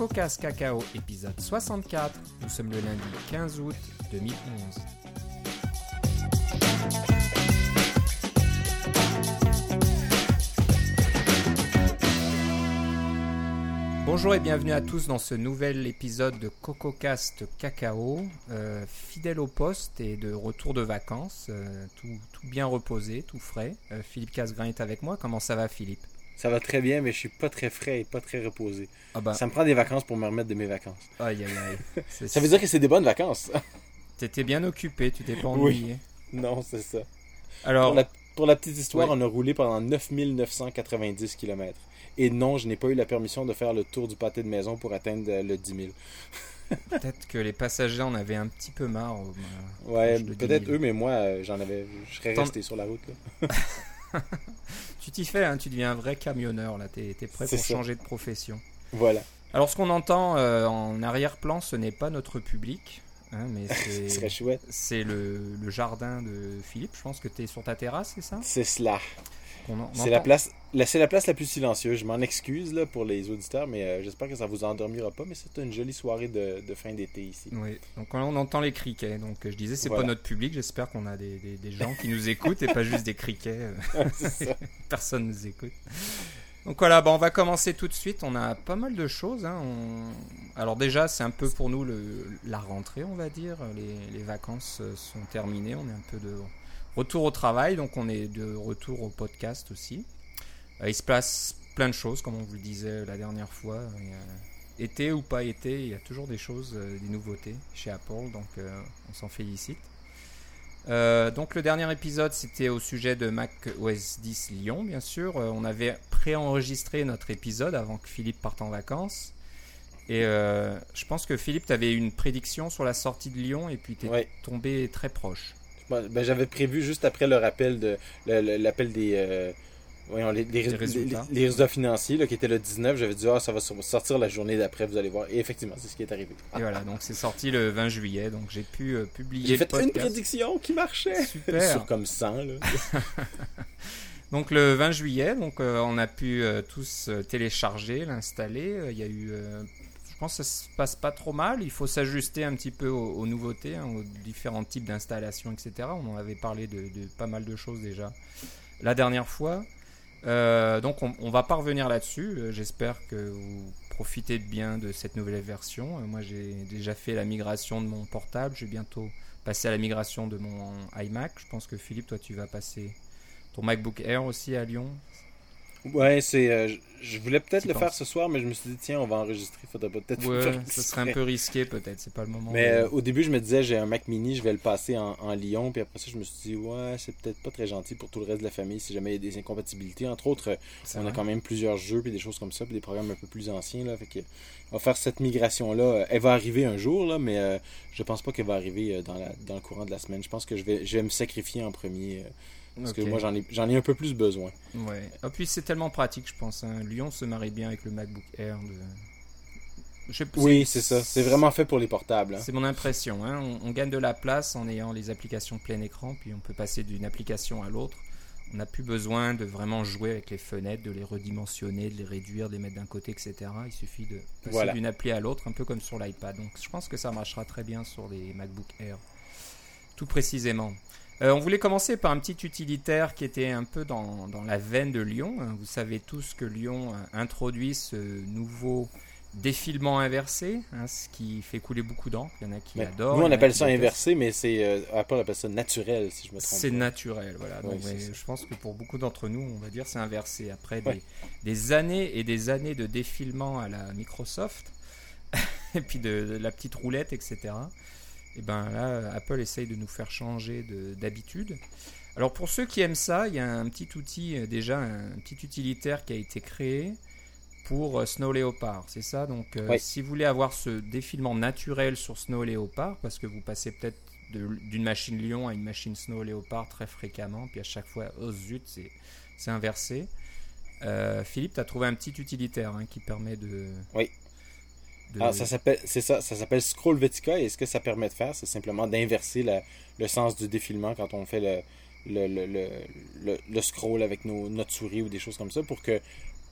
CocoCast Cacao, épisode 64. Nous sommes le lundi 15 août 2011. Bonjour et bienvenue à tous dans ce nouvel épisode de CocoCast Cacao. Euh, fidèle au poste et de retour de vacances, euh, tout, tout bien reposé, tout frais. Euh, Philippe Casgrain est avec moi. Comment ça va, Philippe? Ça va très bien, mais je suis pas très frais et pas très reposé. Ah bah, Ça me prend des vacances pour me remettre de mes vacances. aïe aïe aïe. Ça veut dire que c'est des bonnes vacances. T'étais bien occupé, tu t'es pas Oui. ennuyé. non, c'est ça. Alors, Pour la, pour la petite histoire, on a roulé pendant 9990 km. Et non, je n'ai pas eu la permission de faire le tour du pâté de maison pour atteindre euh, le 10 000. peut-être que les passagers en avaient un petit peu marre. euh, Ouais, proche de 10 peut-être 000. eux, mais moi, euh, j'en avais, je serais resté sur la route. là. Tu t'y fais, hein, tu deviens un vrai camionneur là. T'es prêt pour ça. changer de profession. Voilà. Alors, ce qu'on entend euh, en arrière-plan, ce n'est pas notre public, hein, mais c'est le, le jardin de Philippe. Je pense que tu es sur ta terrasse, c'est ça? C'est cela. C'est la place, la, c'est la place la plus silencieuse. Je m'en excuse là, pour les auditeurs, mais euh, j'espère que ça vous endormira pas. Mais c'est une jolie soirée de, de fin d'été ici. Oui, donc on entend les criquets. Donc je disais, c'est Voilà. pas notre public. J'espère qu'on a des, des- des gens qui nous écoutent et pas juste des criquets. euh. ça. Personne nous écoute. Donc voilà, on va commencer tout de suite. On a pas mal de choses. hein. On- Alors déjà, c'est un peu pour nous le... la rentrée, on va dire. Les, les vacances euh, sont terminées. On est un peu de retour au travail, donc on est de retour au podcast aussi. Euh, il se passe plein de choses, comme on vous le disait la dernière fois. Euh, été ou pas été, il y a toujours des choses, euh, des nouveautés chez Apple, donc on s'en félicite. Euh, donc le dernier épisode c'était au sujet de Mac OS 10 Lyon bien sûr. Euh, on avait préenregistré notre épisode avant que Philippe parte en vacances. Et euh, je pense que Philippe, tu avais une prédiction sur la sortie de Lyon et puis tu es Ouais. tombé très proche. Bon, ben, j'avais prévu juste après le rappel de l'appel des euh, voyons, les, résultats. les- les résultats financiers là, qui était le 19 j'avais dit ah ça va sortir la journée d'après vous allez voir et effectivement c'est ce qui est arrivé Et voilà, donc c'est sorti le 20 juillet, donc j'ai pu euh, publier j'ai fait une prédiction qui marchait Super. sur comme 100 là. Donc le 20 juillet, donc euh, on a pu euh, tous télécharger, l'installer. Il y a eu, pense que ça se passe pas trop mal. Il faut s'ajuster un petit peu aux, nouveautés, hein, aux différents types d'installations, etc. On en avait parlé de, de pas mal de choses déjà la dernière fois. Euh, donc on, on va pas revenir là-dessus. Euh, J'espère que vous profitez bien de cette nouvelle version. Euh, moi j'ai déjà fait la migration de mon portable. Je vais bientôt passer à la migration de mon iMac. Je pense que Philippe, toi tu vas passer ton MacBook Air aussi à Lyon. Ouais c'est euh, je- voulais peut-être le faire ce soir mais je me suis dit tiens on va enregistrer faudrait peut-être Ouais, ce serait un peu risqué peut-être, c'est pas le moment. mais de- euh, au début je me disais j'ai un Mac mini je vais le passer en, en Lyon puis après ça je me suis dit ouais c'est peut-être pas très gentil pour tout le reste de la famille si jamais il y a des incompatibilités entre autres c'est On a quand même plusieurs jeux puis des choses comme ça, puis des programmes un peu plus anciens là, fait que on va faire cette migration là. Elle va arriver un jour là, mais euh, je pense pas qu'elle va arriver euh, dans, la, dans le courant de la semaine. Je pense que je vais, je vais me sacrifier en premier euh, parce que moi j'en ai, un peu plus besoin. Ouais. Et puis c'est tellement pratique, je pense. hein. Lyon se marie bien avec le MacBook Air. De... Je sais- Oui, c'est ça. C'est vraiment fait pour les portables. hein. C'est mon impression. hein. On, on gagne de la place en ayant les applications plein écran, puis on peut passer d'une application à l'autre. On n'a plus besoin de vraiment jouer avec les fenêtres, de les redimensionner, de les réduire, de les mettre d'un côté, etc. Il suffit de passer Voilà. d'une appli à l'autre, un peu comme sur l'iPad. Donc je pense que ça marchera très bien sur les MacBook Air. Tout précisément. Euh, on voulait commencer par un petit utilitaire qui était un peu dans, dans la veine de Lyon. hein. Vous savez tous que Lyon a introduit ce nouveau défilement inversé, hein, ce qui fait couler beaucoup d'encre. Il y en a qui Mais adorent. nous on appelle ça inversé, mais c'est euh, Apple appelle ça naturel si je me trompe. C'est naturel, voilà. Donc, Oui, ça. je pense que pour beaucoup d'entre nous, on va dire c'est inversé. Après Ouais. des, des années et des années de défilement à la Microsoft, et puis de, de la petite roulette, etc. Et ben là, Apple essaye de nous faire changer de- d'habitude. Alors pour ceux qui aiment ça, il y a un petit outil, euh, déjà un petit utilitaire qui a été créé pour euh, Snow Leopard, c'est ça? Donc euh, Oui. si vous voulez avoir ce défilement naturel sur Snow Leopard, parce que vous passez peut-être d'une machine Lion à une machine Snow Leopard très fréquemment, puis à chaque fois, oh zut, c'est c'est inversé. Euh, Philippe, tu as trouvé un petit utilitaire hein, qui permet de... Oui. De- Alors, ça s'appelle, c'est ça, ça s'appelle Scroll Vertica et ce que ça permet de faire, c'est simplement d'inverser la- le sens du défilement quand on fait le, le, le, le, le- scroll avec nos, notre souris ou des choses comme ça pour que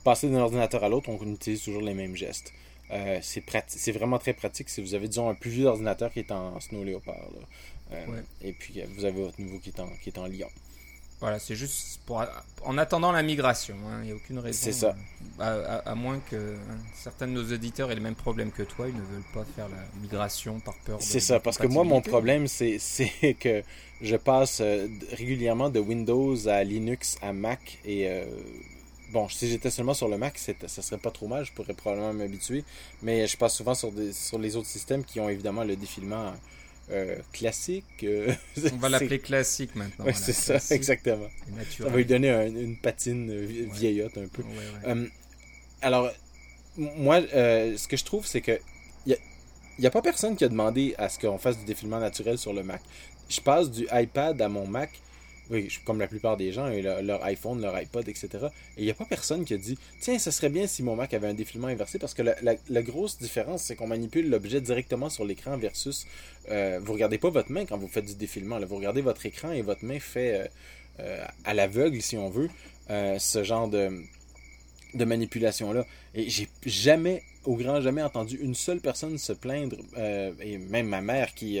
passer d'un ordinateur à l'autre, on utilise toujours les mêmes gestes. Euh, c'est vraiment très pratique si vous avez, disons, un plus vieux ordinateur qui est en Snow Leopard. Euh, et puis, vous avez votre nouveau qui est en, qui est en Lyon. Voilà, c'est juste pour en attendant la migration. Hein. Il n'y a aucune raison. C'est ça. Euh, à, moins que hein, certains de nos auditeurs aient le même problème que toi, ils ne veulent pas faire la migration par peur. C'est ça, parce que moi, mon problème, c'est que je passe régulièrement de Windows à Linux à Mac et bon, si j'étais seulement sur le Mac, ça serait pas trop mal, je pourrais probablement m'habituer. Mais je passe souvent sur, des, sur les autres systèmes qui ont évidemment le défilement euh, classique. Euh, On va l'appeler classique maintenant. Oui, c'est ça, exactement. Ça va lui donner une patine vieillotte un peu. Hum, alors, moi, euh, ce que je trouve, c'est que il n'y a, a, pas personne qui a demandé à ce qu'on fasse du défilement naturel sur le Mac. Je passe du iPad à mon Mac oui, comme la plupart des gens, leur, iPhone, leur iPod, etc. Et il n'y a pas personne qui a dit Tiens, ce serait bien si mon Mac avait un défilement inversé parce que la, grosse différence, c'est qu'on manipule l'objet directement sur l'écran versus euh, vous regardez pas votre main quand vous faites du défilement. Là. Vous regardez votre écran et votre main fait euh, euh, à l'aveugle, si on veut, ce genre de, de manipulation-là. Et j'ai jamais, au grand jamais, entendu une seule personne se plaindre, et même ma mère qui.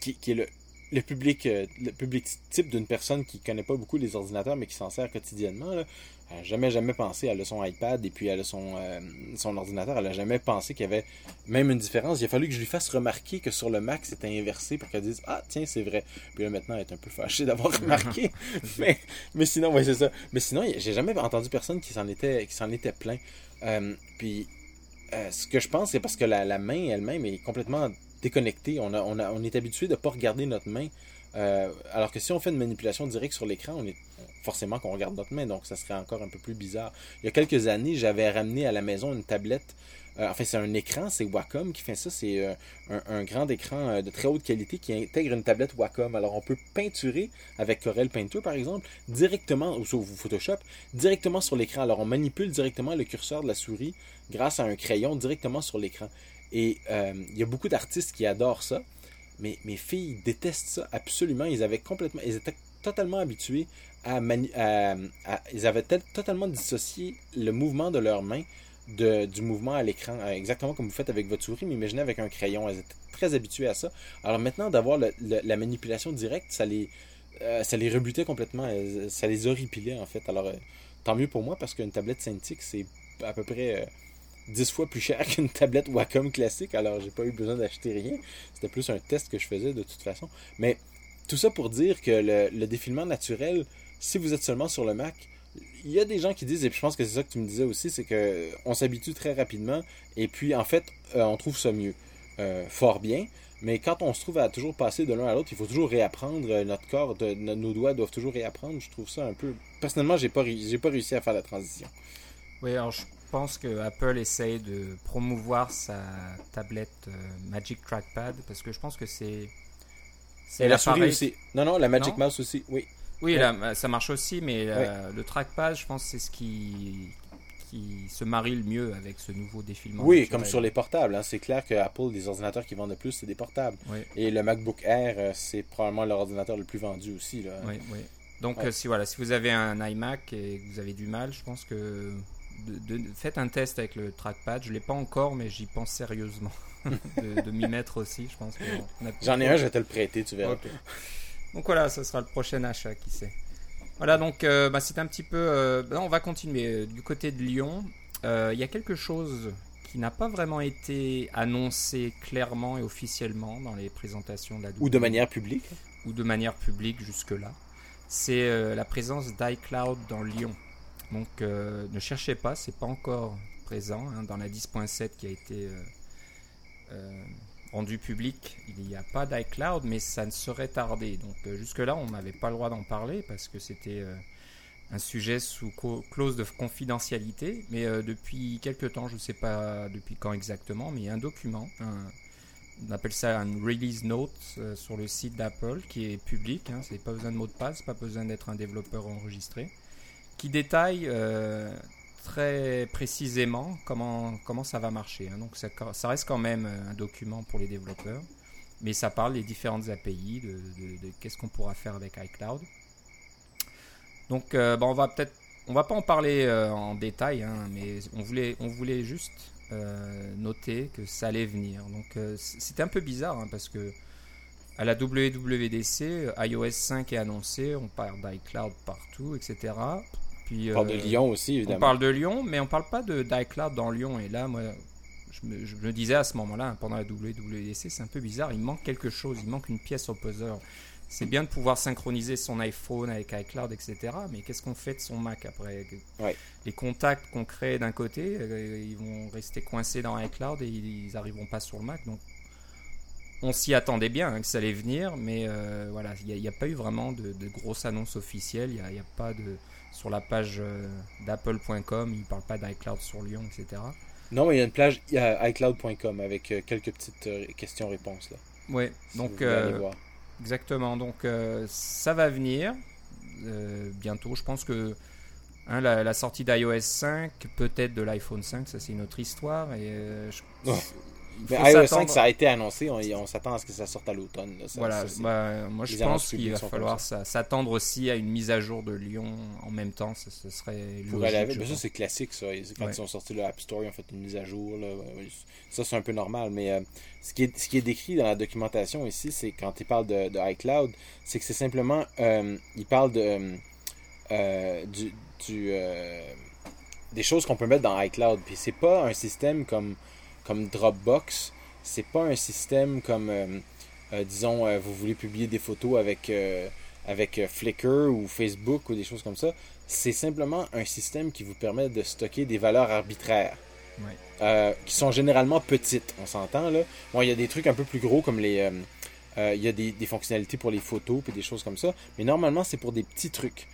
Qui, qui, est le, le public, euh, le public type d'une personne qui connaît pas beaucoup les ordinateurs mais qui s'en sert quotidiennement, là, elle n'a jamais, jamais pensé, elle a son iPad et puis elle a son, euh, son ordinateur, elle n'a jamais pensé qu'il y avait même une différence. Il a fallu que je lui fasse remarquer que sur le Mac c'était inversé pour qu'elle dise Ah, tiens, c'est vrai. Puis là maintenant elle est un peu fâchée d'avoir remarqué. mais, mais sinon, ouais, c'est ça. Mais sinon, j'ai jamais entendu personne qui s'en était, qui s'en était plein. Euh, puis ce que je pense, c'est parce que la, la main elle-même est complètement déconnecté. On, est habitué de ne pas regarder notre main. Euh, alors que si on fait une manipulation directe sur l'écran, forcément qu'on regarde notre main, donc ça serait encore un peu plus bizarre. Il y a quelques années, j'avais ramené à la maison une tablette. Euh, enfin, c'est un écran, c'est Wacom qui fait ça. C'est euh, un, grand écran de très haute qualité qui intègre une tablette Wacom. Alors, on peut peinturer avec Corel Painter, par exemple, directement, ou sur Photoshop, directement sur l'écran. Alors, on manipule directement le curseur de la souris grâce à un crayon directement sur l'écran. Et euh, il y a beaucoup d'artistes qui adorent ça. Mais mes filles détestent ça absolument. Ils avaient complètement. Ils étaient totalement habitués à. ils avaient totalement dissocié le mouvement de leurs mains de, du mouvement à l'écran. Euh, exactement comme vous faites avec votre souris, mais imaginez avec un crayon. Elles étaient très habituées à ça. Alors maintenant, d'avoir la manipulation directe, ça les. Euh, ça les rebutait complètement, ça les horripilait en fait. Alors, tant mieux pour moi parce qu'une tablette Cintiq, c'est à peu près 10 fois plus cher qu'une tablette Wacom classique, alors j'ai pas eu besoin d'acheter rien. C'était plus un test que je faisais de toute façon. Mais tout ça pour dire que le, défilement naturel, si vous êtes seulement sur le Mac, il y a des gens qui disent, et je pense que c'est ça que tu me disais aussi, c'est que on s'habitue très rapidement, et puis en fait, euh, on trouve ça mieux. Euh, fort bien, mais quand on se trouve à toujours passer de l'un à l'autre, il faut toujours réapprendre. Euh, notre corps, nos doigts doivent toujours réapprendre. Je trouve ça un peu. Personnellement, j'ai pas, j'ai pas réussi à faire la transition. Oui, alors je pense que Apple essaye de promouvoir sa tablette euh, Magic Trackpad parce que je pense que c'est. Et la souris aussi. Non, non, la Magic Mouse aussi, oui. Oui, ça marche aussi, mais euh, le trackpad, je pense, c'est ce qui, qui se marie le mieux avec ce nouveau défilement. Oui, comme sur les portables. Hein. C'est clair que Apple, les ordinateurs qui vendent le plus, c'est des portables. Et le MacBook Air, euh, c'est probablement l'ordinateur le plus vendu aussi. Là. Oui, oui. Donc, si, voilà, si vous avez un iMac et que vous avez du mal, je pense que de, faites un test avec le trackpad. Je l'ai pas encore, mais j'y pense sérieusement de, m'y mettre aussi. Je pense. J'en ai un, je vais te le prêter, tu verras. Donc voilà, ce sera le prochain achat, qui sait. Voilà, donc euh, bah, c'est un petit peu. Euh, bah, on va continuer du côté de Lyon. Euh, il y a quelque chose qui n'a pas vraiment été annoncé clairement et officiellement dans les présentations de la Ou de manière publique. Ou de manière publique jusque-là. C'est la présence d'iCloud dans Lyon. Donc euh, ne cherchez pas, c'est pas encore présent hein, dans la 10.7 qui a été euh, euh, rendue publique. Il n'y a pas d'iCloud, mais ça ne serait tardé. Donc jusque-là, on n'avait pas le droit d'en parler parce que c'était un sujet sous clause de confidentialité. Mais depuis quelques temps, je ne sais pas depuis quand exactement, mais il y a un document, on appelle ça un release note sur le site d'Apple qui est public. Hein, c'est pas besoin de mot de passe, pas besoin d'être un développeur enregistré qui détaille euh, très précisément comment, comment ça va marcher. Hein. Donc ça, reste quand même un document pour les développeurs, mais ça parle des différentes API, de, qu'est-ce qu'on pourra faire avec iCloud. Donc euh, on va peut-être on va pas en parler en détail, hein, mais on voulait, on voulait juste noter que ça allait venir. Donc c'était un peu bizarre hein, parce que à la WWDC, iOS 5 est annoncé, on parle d'iCloud partout, etc. Puis, on parle de Lyon aussi, évidemment. On parle de Lyon, mais on parle pas de d'iCloud dans Lyon. Et là, moi, je me, disais à ce moment-là, pendant la WWDC, c'est un peu bizarre, il manque quelque chose, il manque une pièce au puzzle. C'est bien de pouvoir synchroniser son iPhone avec iCloud, etc. Mais qu'est-ce qu'on fait de son Mac après? Les contacts qu'on crée d'un côté, euh, ils vont rester coincés dans iCloud et ils n'arriveront pas sur le Mac. Donc on s'y attendait bien hein, que ça allait venir, mais euh, voilà, il n'y a, pas eu vraiment de, grosses annonces officielles. Il n'y a, pas de. Sur la page euh, d'apple.com, il ne parle pas d'iCloud sur Lyon, etc. Non, mais il y a une page iCloud.com avec euh, quelques petites questions-réponses. là. Oui, donc. exactement, donc ça va venir bientôt. Je pense que. Hein, la, sortie d'iOS 5, peut-être de l'iPhone 5, ça c'est une autre histoire. Et je, mais iOS 5, ça a été annoncé, on, s'attend à ce que ça sorte à l'automne. Voilà, bah, moi je pense qu'il va falloir s'attendre aussi à une mise à jour de Lyon en même temps, ce, serait logique. Mais ça c'est classique ça, quand ils sont sortis le App Store, ils ont fait une mise à jour, ça c'est un peu normal, mais euh, ce, qui est, ce qui est décrit dans la documentation ici, c'est quand ils parlent de, de iCloud, c'est que c'est simplement, euh, ils parlent de, euh, du, du des choses qu'on peut mettre dans iCloud, puis c'est pas un système comme comme Dropbox. C'est pas un système comme, euh, euh, disons, euh, vous voulez publier des photos avec, avec Flickr ou Facebook ou des choses comme ça. C'est simplement un système qui vous permet de stocker des valeurs arbitraires. qui sont généralement petites, on s'entend là. Bon, il y a des trucs un peu plus gros comme les. il y a des, des, fonctionnalités pour les photos et des choses comme ça. Mais normalement, c'est pour des petits trucs.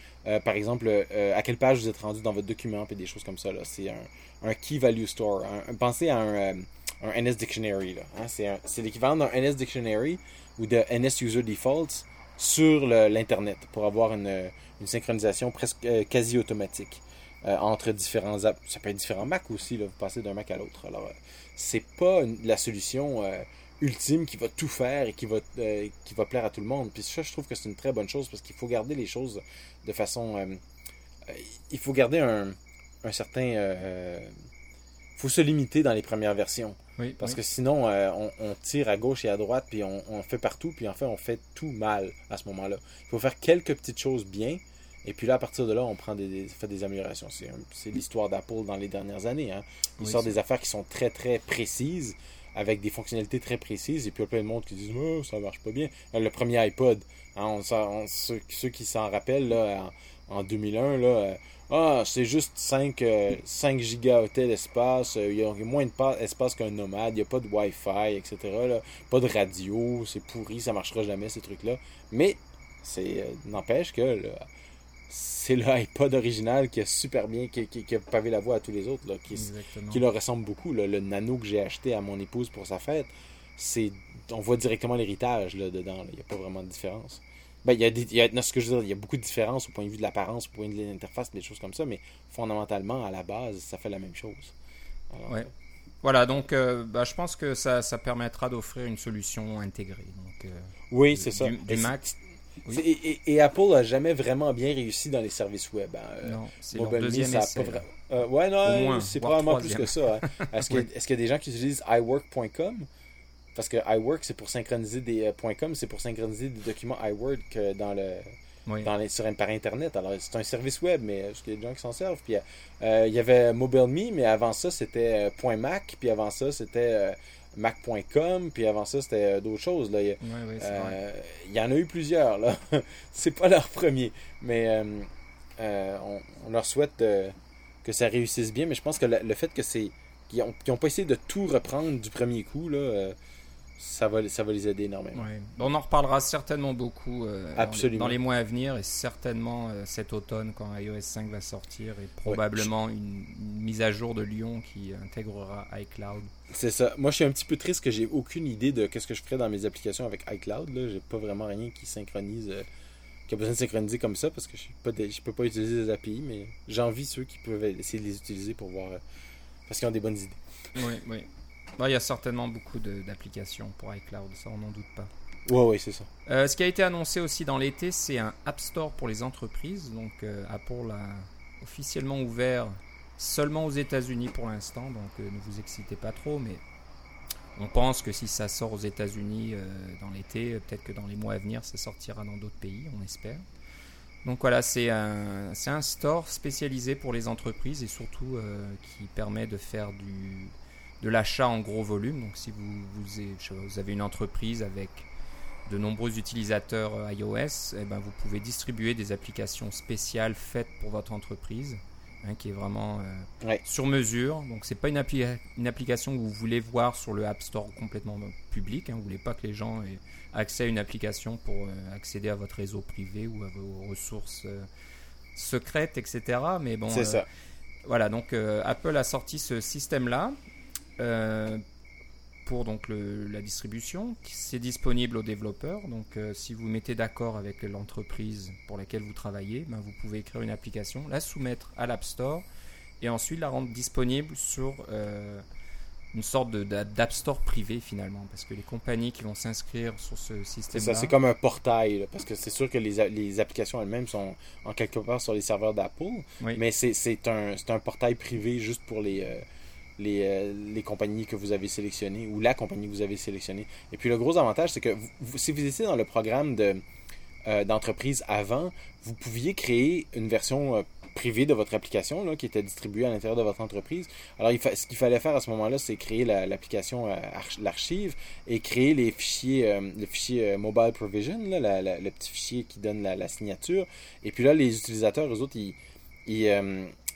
Par exemple, à quelle page vous êtes rendu dans votre document et des choses comme ça. C'est un, Key Value Store. pensez à un, euh, un, NS Dictionary. Hein. C'est l'équivalent d'un NS Dictionary ou de NS User Defaults sur l'Internet pour avoir une, une synchronisation presque euh, quasi automatique euh, entre différents apps. Ça peut être différents Mac aussi, là, vous passez d'un Mac à l'autre. Alors, c'est pas la solution ultime qui va tout faire et qui va, qui va plaire à tout le monde. Puis ça, je trouve que c'est une très bonne chose parce qu'il faut garder les choses de façon. il faut garder un, un certain. Euh, faut se limiter dans les premières versions. parce que sinon, euh, on, tire à gauche et à droite, puis on, fait partout, puis en fait, on fait tout mal à ce moment-là. Il faut faire quelques petites choses bien, et puis là, à partir de là, on prend des, fait des améliorations. C'est l'histoire d'Apple dans les dernières années. Hein. Ils sortent des affaires qui sont très, très précises, avec des fonctionnalités très précises, et puis il y a plein de monde qui disent oh, ça marche pas bien. Le premier iPod, hein, ceux, qui s'en rappellent, là, en, en 2001, là, ah, c'est juste 5, 5 euh, gigaoctets d'espace, euh, il y a moins d'espace qu'un nomade, il n'y a pas de Wi-Fi, etc. Pas de radio, c'est pourri, ça marchera jamais ces trucs-là. Mais, c'est euh, n'empêche que c'est le iPod original qui a super bien, qui, qui, a pavé la voie à tous les autres, qui, qui leur ressemble beaucoup. le nano que j'ai acheté à mon épouse pour sa fête, c'est on voit directement l'héritage dedans. Il n'y a pas vraiment de différence. Ben, il y a, des, il y a, ce que je veux dire, il y a beaucoup de différences au point de vue de l'apparence, au point de vue de l'interface, des choses comme ça, mais fondamentalement, à la base, ça fait la même chose. ouais. Voilà, donc euh, bah, je pense que ça, ça permettra d'offrir une solution intégrée. Donc, euh, oui, c'est ça. Du, Mac. Et, et, Apple n'a jamais vraiment bien réussi dans les services web. Hein. Non, c'est leur deuxième ça essai, euh, ouais, non, c'est probablement plus que ça. Hein. Est-ce qu'il est y a des gens qui utilisent iWork.com parce que iWork, c'est pour synchroniser des euh, .com, c'est pour synchroniser des documents iWork dans le, dans les, sur, par Internet. Alors, c'est un service web, mais il y a des gens qui s'en servent. Puis, euh, il y avait MobileMe, mais avant ça, c'était euh, .mac, puis avant ça, c'était mac.com, puis avant ça, c'était d'autres choses. Là. Il, y en a eu plusieurs. là. c'est pas leur premier. Mais on, leur souhaite que ça réussisse bien. Mais je pense que le, fait que c'est qu'ils n'ont pas essayé de tout reprendre du premier coup, là, ça va, ça va les aider énormément. On en reparlera certainement beaucoup euh, dans, les mois à venir et certainement euh, cet automne quand iOS 5 va sortir et probablement une, mise à jour de Lyon qui intégrera iCloud. C'est ça. Moi, je suis un petit peu triste que j'ai aucune idée de qu'est-ce que je ferais dans mes applications avec iCloud. Là, j'ai pas vraiment rien qui synchronise, euh, qui a besoin de synchroniser comme ça parce que je ne peux pas utiliser des API, mais j'envie ceux qui peuvent essayer de les utiliser pour voir parce qu'ils ont des bonnes idées. Oui, oui. Bah, il y a certainement beaucoup d'applications pour iCloud, ça on n'en doute pas. Ouais, ouais, c'est ça. Euh, ce qui a été annoncé aussi dans l'été, c'est un App Store pour les entreprises. Donc euh, Apple officiellement ouvert seulement aux États-Unis pour l'instant, donc ne vous excitez pas trop, mais on pense que si ça sort aux États-Unis dans l'été, peut-être que dans les mois à venir, ça sortira dans d'autres pays, on espère. Donc voilà, c'est un, un, store spécialisé pour les entreprises et surtout qui permet de faire du, de l'achat en gros volume. Donc si vous, vous, avez une entreprise avec de nombreux utilisateurs euh, iOS, eh ben, vous pouvez distribuer des applications spéciales faites pour votre entreprise, hein, qui est vraiment euh, sur mesure. Donc c'est pas une, une, application que vous voulez voir sur le App Store complètement public. Hein. Vous voulez pas que les gens aient accès à une application pour euh, accéder à votre réseau privé ou à vos ressources secrètes, etc. Mais bon, c'est ça. Voilà, donc Apple a sorti ce système-là pour donc la distribution. C'est disponible aux développeurs. Donc, euh, si vous mettez d'accord avec l'entreprise pour laquelle vous travaillez, ben, vous pouvez écrire une application, la soumettre à l'App Store et ensuite la rendre disponible sur euh, une sorte d'App Store privé finalement. Parce que les compagnies qui vont s'inscrire sur ce système. C'est ça, c'est comme un portail. parce que c'est sûr que les, les applications elles-mêmes sont en quelque part sur les serveurs d'Apple. Mais c'est un, un portail privé juste pour les les, les, compagnies que vous avez sélectionnées ou la compagnie que vous avez sélectionnée. Et puis le gros avantage, c'est que si vous étiez dans le programme de, euh, d'entreprise avant, vous pouviez créer une version euh, privée de votre application là, qui était distribuée à l'intérieur de votre entreprise. Alors ce qu'il fallait faire à ce moment-là, c'est créer l'application, euh, l'archive et créer les fichiers, le fichier Mobile Provision, là, le petit fichier qui donne la, signature. Et puis là, les utilisateurs, eux autres, ils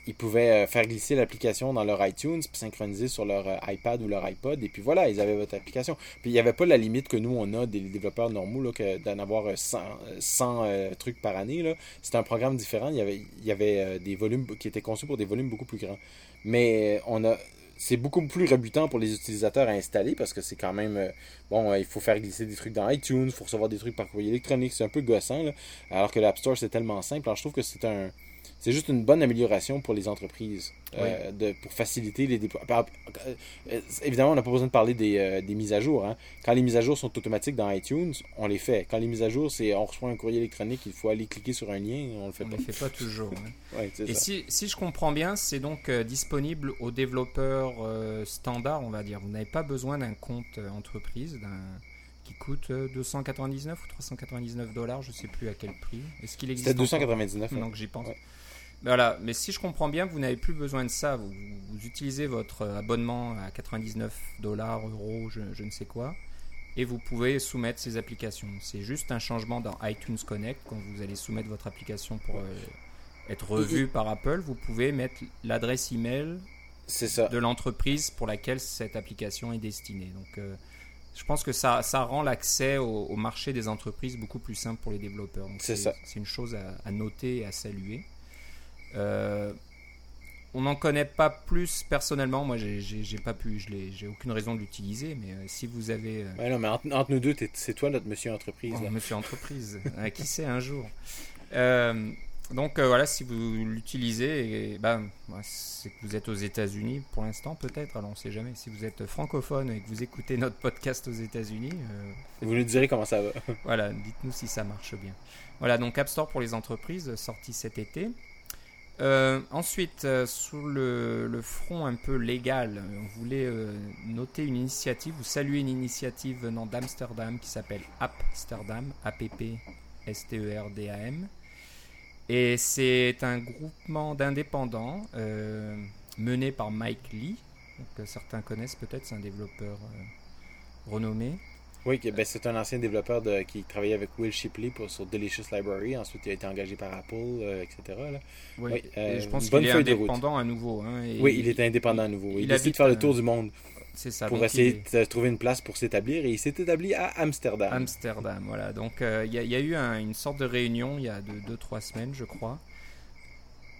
ils pouvaient euh, faire glisser l'application dans leur iTunes, puis synchroniser sur leur euh, iPad ou leur iPod, et puis voilà, ils avaient votre application. Puis il n'y avait pas la limite que nous, on a des développeurs normaux, là, que d'en avoir 100, euh, 100 trucs par année. C'était un programme différent, il y avait, il y avait des volumes qui étaient conçus pour des volumes beaucoup plus grands. Mais on a c'est beaucoup plus rebutant pour les utilisateurs à installer parce que c'est quand même bon il faut faire glisser des trucs dans iTunes il faut recevoir des trucs par courrier électronique c'est un peu gossant alors que l'App Store c'est tellement simple alors je trouve que c'est un c'est juste une bonne amélioration pour les entreprises, euh, de, pour faciliter les déploiements. Euh, évidemment, on n'a pas besoin de parler des, euh, des, mises à jour. Hein. Quand les mises à jour sont automatiques dans iTunes, on les fait. Quand les mises à jour, c'est on reçoit un courrier électronique, il faut aller cliquer sur un lien, on le fait on pas. le fait pas toujours. Hein. Et si, si, je comprends bien, c'est donc disponible aux développeurs standards, on va dire. Vous n'avez pas besoin d'un compte entreprise, d'un qui coûte 299 ou 399 dollars, je sais plus à quel prix. Est-ce qu'il existe C'est 299. Donc j'y pense. Voilà, mais si je comprends bien, vous n'avez plus besoin de ça. Vous, utilisez votre abonnement à 99 dollars, euros, je, ne sais quoi, et vous pouvez soumettre ces applications. C'est juste un changement dans iTunes Connect. Quand vous allez soumettre votre application pour euh, être revue par Apple, vous pouvez mettre l'adresse email de l'entreprise pour laquelle cette application est destinée. Donc, euh, je pense que ça, ça rend l'accès au, marché des entreprises beaucoup plus simple pour les développeurs. C'est ça. C'est une chose à, à noter et à saluer. Euh, on n'en connaît pas plus personnellement. Moi, j'ai pas pu, j'ai aucune raison de l'utiliser. Mais euh, si vous avez. Euh, non, mais entre, nous deux, c'est toi notre monsieur entreprise. Oh, monsieur entreprise. qui sait un jour. donc voilà, si vous l'utilisez, ben, c'est que vous êtes aux États-Unis pour l'instant, peut-être. Alors on sait jamais. Si vous êtes francophone et que vous écoutez notre podcast aux États-Unis, vous nous direz comment ça va. voilà, dites-nous si ça marche bien. Voilà, donc App Store pour les entreprises, sorti cet été. Euh, ensuite, euh, sur le, front un peu légal, on voulait euh, noter une initiative ou saluer une initiative venant d'Amsterdam qui s'appelle Appsterdam, A-P-P-S-T-E-R-D-A-M. Et c'est un groupement d'indépendants mené par Mike Lee, que certains connaissent peut-être, c'est un développeur renommé. Oui, ben, c'est un ancien développeur de, qui travaillait avec Will Shipley pour, sur Delicious Library. Ensuite, il a été engagé par Apple, euh, etc. Oui, euh, je pense qu'il est indépendant à nouveau. Hein, oui, il est indépendant à nouveau. Il, il décide de faire le tour du monde. C'est ça. Pour essayer de trouver une place pour s'établir. Et il s'est établi à Amsterdam. Amsterdam, voilà. Donc, euh, il y, a eu une sorte de réunion il y a 2-3 semaines, je crois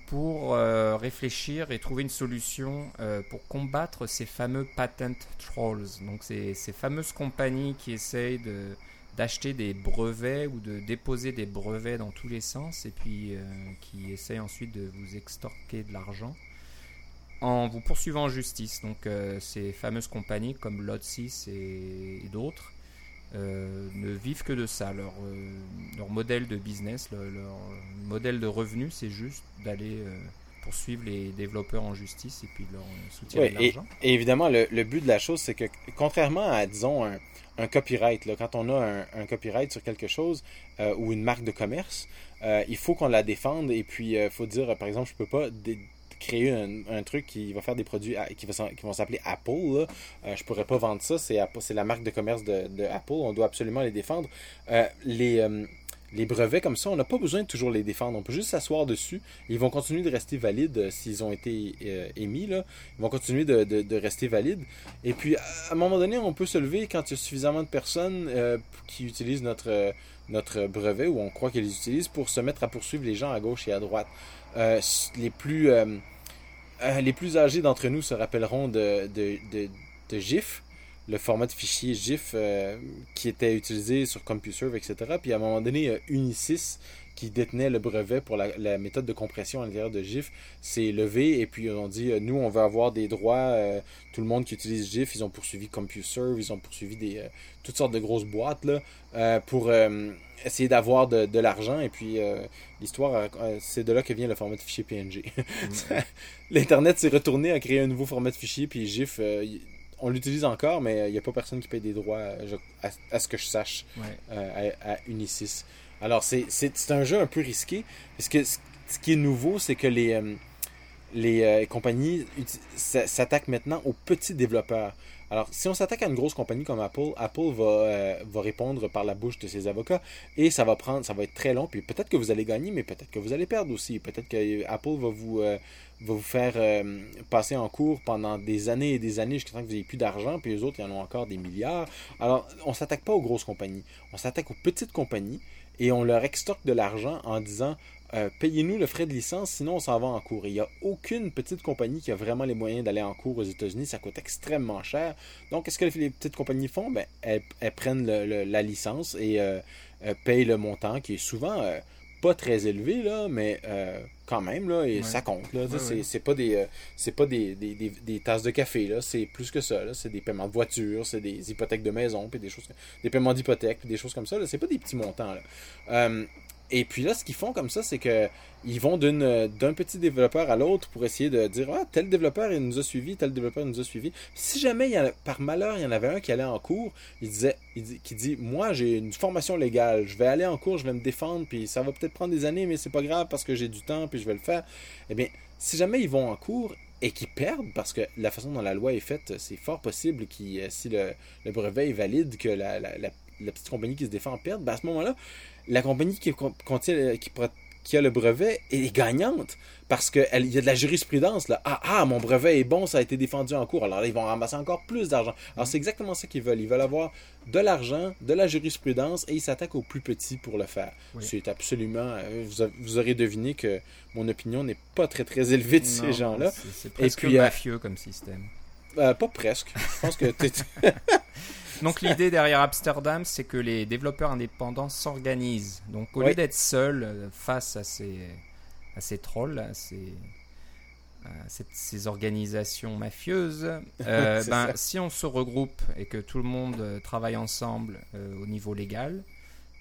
pour euh, réfléchir et trouver une solution euh, pour combattre ces fameux patent trolls. Donc ces, ces fameuses compagnies qui essayent de, d'acheter des brevets ou de déposer des brevets dans tous les sens et puis euh, qui essayent ensuite de vous extorquer de l'argent en vous poursuivant en justice. Donc ces fameuses compagnies comme Lotsys et, et d'autres euh, ne vivent que de ça. Leur, euh, leur modèle de business, leur, modèle de revenu, c'est juste d'aller euh, poursuivre les développeurs en justice et puis leur soutirer de l'argent. Et, évidemment, le, but de la chose, c'est que contrairement à, disons, un, copyright, là, quand on a un, copyright sur quelque chose ou une marque de commerce, il faut qu'on la défende et puis il faut dire, par exemple, je peux pas créer un, truc qui va faire des produits qui, vont s'appeler Apple. Là. Euh, je pourrais pas vendre ça. C'est, la marque de commerce de, Apple. On doit absolument les défendre. Euh, les, euh, les brevets comme ça, on n'a pas besoin de toujours les défendre. On peut juste s'asseoir dessus. Ils vont continuer de rester valides s'ils ont été émis. Ils vont continuer de, de, rester valides. Et puis, à un moment donné, on peut se lever quand il y a suffisamment de personnes qui utilisent notre, notre brevet ou on croit qu'ils les utilisent pour se mettre à poursuivre les gens à gauche et à droite. Euh, les, plus, euh, euh, les plus âgés d'entre nous se rappelleront de, de, GIF, le format de fichier GIF qui était utilisé sur CompuServe, etc. Puis à un moment donné, Unisys, qui détenait le brevet pour la, méthode de compression à l'intérieur de GIF, s'est levé et puis on dit nous, on veut avoir des droits. tout le monde qui utilise GIF, ils ont poursuivi CompuServe, ils ont poursuivi des, toutes sortes de grosses boîtes là, pour essayer d'avoir de, l'argent. Et puis, euh, l'histoire, euh, c'est de là que vient le format de fichier PNG. Mm. L'Internet s'est retourné à créer un nouveau format de fichier, puis GIF, euh, on l'utilise encore, mais il n'y a pas personne qui paye des droits, à, ce que je sache, à, Unisys. Alors, c'est un jeu un peu risqué, parce que ce qui est nouveau, c'est que les, les compagnies s'attaquent maintenant aux petits développeurs. Alors, si on s'attaque à une grosse compagnie comme Apple, Apple va, euh, va répondre par la bouche de ses avocats et ça va prendre, ça va être très long. Puis peut-être que vous allez gagner, mais peut-être que vous allez perdre aussi. Peut-être que Apple va vous, euh, va vous faire euh, passer en cours pendant des années et des années jusqu'à temps que vous n'ayez plus d'argent, puis les autres, ils en ont encore des milliards. Alors, on s'attaque pas aux grosses compagnies. On s'attaque aux petites compagnies et on leur extorque de l'argent en disant euh, payez-nous le frais de licence, sinon on s'en va en cours. il n'y a aucune petite compagnie qui a vraiment les moyens d'aller en cours aux États-Unis. Ça coûte extrêmement cher. Donc, qu'est-ce que les petites compagnies font? Ben, elles, prennent la licence et euh, euh, payent le montant qui est souvent pas très élevé, là, mais quand même, là, et ça compte. Là, c'est, pas, des, c'est pas des, des, tasses de café, là, c'est plus que ça. Là, c'est des paiements de voiture, c'est des hypothèques de maison, puis des choses, des paiements d'hypothèque, puis des choses comme ça. Là, c'est pas des petits montants. Là. Et puis là, ce qu'ils font comme ça, c'est que ils vont d'un petit développeur à l'autre pour essayer de dire Ah, tel développeur il nous a suivi, tel développeur il nous a suivi. Si jamais, il y par malheur, il y en avait un qui allait en cours, il disait, il dit, qui dit Moi, j'ai une formation légale, je vais aller en cours, je vais me défendre, puis ça va peut-être prendre des années, mais c'est pas grave parce que j'ai du temps, puis je vais le faire. Eh bien, si jamais ils vont en cours et qu'ils perdent, parce que la façon dont la loi est faite, c'est fort possible que euh, si le, brevet est valide, que la, petite compagnie qui se défend perde, ben à ce moment-là, la compagnie qui, contient, qui, qui a le brevet est gagnante parce qu'il y a de la jurisprudence. Là. Ah, ah, mon brevet est bon, ça a été défendu en cours. Alors là, ils vont ramasser encore plus d'argent. Alors mm. c'est exactement ça qu'ils veulent. Ils veulent avoir de l'argent, de la jurisprudence et ils s'attaquent aux plus petits pour le faire. C'est absolument. Euh, vous, aurez deviné que mon opinion n'est pas très très élevée de ces gens-là. C'est presque puis, euh, mafieux comme système. Euh, pas presque. Je pense que Donc l'idée derrière Amsterdam, c'est que les développeurs indépendants s'organisent. Donc au lieu d'être seuls euh, face à ces, à ces trolls, à ces, ces organisations mafieuses, euh, ben, si on se regroupe et que tout le monde euh, travaille ensemble au niveau légal,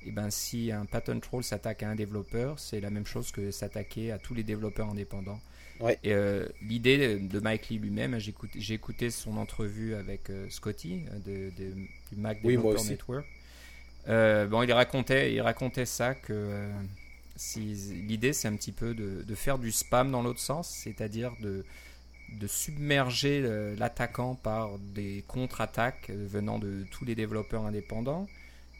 et ben si un patent troll s'attaque à un développeur, c'est la même chose que s'attaquer à tous les développeurs indépendants. Et euh, l'idée de Mike Lee lui-même, j'ai écouté, son entrevue avec euh, Scotty euh, de, du Mac Developer Network. bon, il racontait, il racontait ça que si, l'idée c'est un petit peu de, de, faire du spam dans l'autre sens, c'est-à-dire de, de submerger l'attaquant par des contre-attaques venant de tous les développeurs indépendants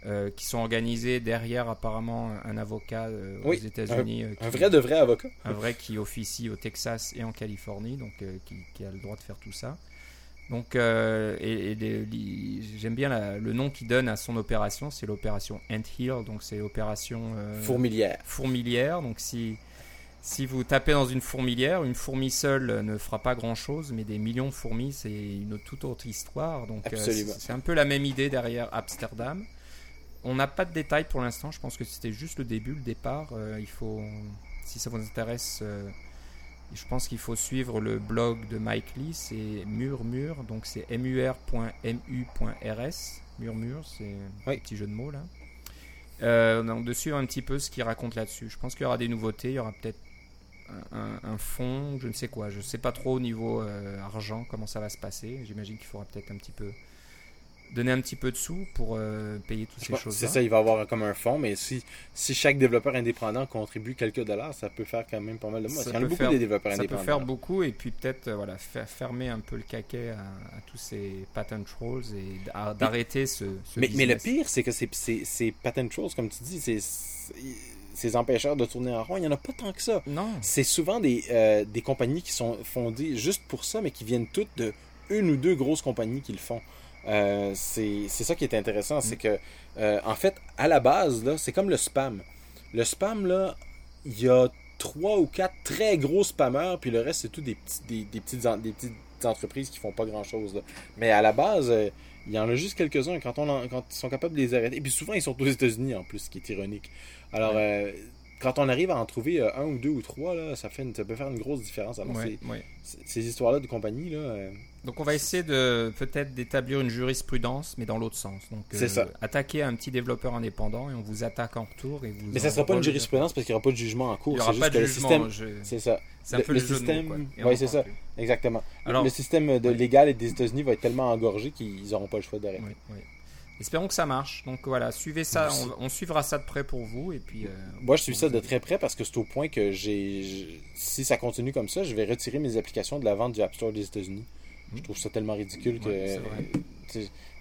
euh, qui sont organisés derrière apparemment un avocat euh, aux États-Unis. Un, euh, vrai de vrai avocat. Un vrai qui officie au Texas et en Californie, donc qui, a le droit de faire tout ça. Donc, et, j'aime bien le nom qu'il donne à son opération, c'est l'opération Ant Hill, donc c'est l'opération fourmilière. Fourmilière, donc si si vous tapez dans une fourmilière, une fourmi seule ne fera pas grand-chose, mais des millions de fourmis, c'est une toute autre histoire. Donc c'est un peu la même idée derrière Amsterdam. On n'a pas de détails pour l'instant. Je pense que c'était juste le début, le départ. Euh, il faut, si ça vous intéresse, euh, je pense qu'il faut suivre le blog de Mike Lee. C'est Murmure, donc c'est mur.mu.rs. Murmure, c'est un petit jeu de mots là. Euh, donc de suivre un petit peu ce qu'il raconte là-dessus. Je pense qu'il y aura des nouveautés. Il y aura peut-être un, un fonds, je ne sais quoi. Je ne sais pas trop au niveau euh, argent comment ça va se passer. J'imagine qu'il faudra peut-être un petit peu donner un petit peu de sous pour euh, payer toutes ces choses. C'est ça, il va avoir comme un fonds, mais si, si chaque développeur indépendant contribue quelques dollars, ça peut faire quand même pas mal de mois. Il y en a beaucoup faire, des développeurs ça indépendants. peut faire beaucoup et puis peut-être euh, voilà, fermer un peu le caquet à, à tous ces patent trolls et d'arrêter ce, ce, mais, business. mais le pire, c'est que ces, ces, ces patent trolls, comme tu dis, c'est ces empêcheurs de tourner en rond, il n'y en a pas tant que ça. Non. C'est souvent des, euh, des compagnies qui sont fondées juste pour ça, mais qui viennent toutes de une ou deux grosses compagnies qui le font. Euh, c'est ça qui est intéressant, c'est que, euh, en fait, à la base, c'est comme le spam. Le spam, là, il y a trois ou quatre très gros spammers, puis le reste, c'est tout des, petits, des, des, petites, des petites entreprises qui font pas grand-chose. Mais à la base, euh, il y en a juste quelques-uns quand, on en- quand ils sont capables de les arrêter. Et puis souvent, ils sont aux États-Unis, en plus, ce qui est ironique. Alors, quand on arrive à en trouver un ou deux ou trois, là, ça, fait une- ça peut faire une grosse différence. Alors, Ouais, ouais. ces histoires-là de compagnie, là, Donc on va essayer de peut-être d'établir une jurisprudence, mais dans l'autre sens. Donc euh, C'est ça. attaquer un petit développeur indépendant et on vous attaque en retour et vous. Mais ça en- sera pas une jurisprudence parce qu'il n'y aura pas de jugement en cours. Il n'y aura C'est pas juste de que le jugement. système. je- C'est ça. C'est un peu le le, système- on c'est ça. plus. Exactement. Alors- le système de légal des États-Unis va être tellement engorgé qu'ils n'auront pas le choix d'arrêter. Oui, oui. Espérons que ça marche. Donc voilà, suivez ça. On, on suivra ça de près pour vous et puis. euh, Moi, je suis ça de très près parce que c'est au point que j'ai- Si ça continue comme ça, je vais retirer mes applications de la vente du App Store des États-Unis. Je trouve ça tellement ridicule que. Ouais, vrai.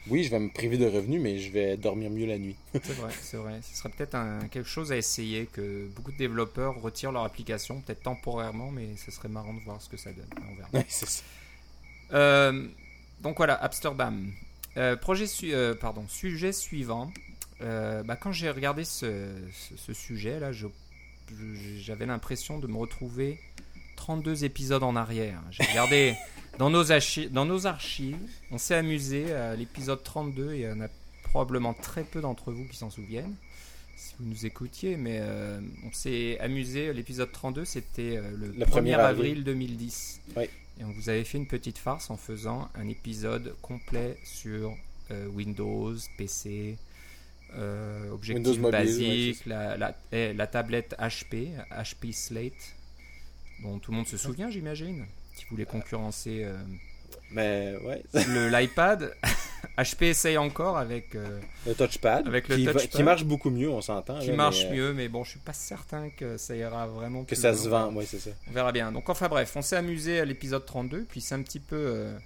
oui, je vais me priver de revenus, mais je vais dormir mieux la nuit. C'est vrai, c'est vrai. Ce serait peut-être quelque chose à essayer que beaucoup de développeurs retirent leur application, peut-être temporairement, mais ce serait marrant de voir ce que ça donne. On verra. Ouais, c'est ça. Euh, donc voilà, Amsterdam. Euh, projet su- euh, pardon, sujet suivant. Bah, quand j'ai regardé ce, ce- ce sujet-là, je- je- j'avais l'impression de me retrouver 32 épisodes en arrière. J'ai regardé dans nos, archi- dans nos archives, on s'est amusé à l'épisode 32 et il y en a probablement très peu d'entre vous qui s'en souviennent. Si vous nous écoutiez, mais euh, on s'est amusé. L'épisode 32, c'était euh, le, Le 1er 1er avril, avril. 2010. Oui. Et on vous avait fait une petite farce en faisant un épisode complet sur euh, Windows, PC, objectif basique, la, la- eh, la tablette HP, HP Slate, dont tout le monde se souvient, j'imagine, qui voulait concurrencer euh, Mais ouais, le- l'iPad. HP essaye encore avec. euh, le touchpad. Avec le qui, touchpad. qui marche beaucoup mieux, on s'entend. qui là, marche mais, euh, mieux, mais bon, je suis pas certain que ça ira vraiment Que plus ça loin. se vend, oui, c'est ça. On verra bien. Donc, enfin bref, on s'est amusé à l'épisode 32, puis c'est un petit peu euh,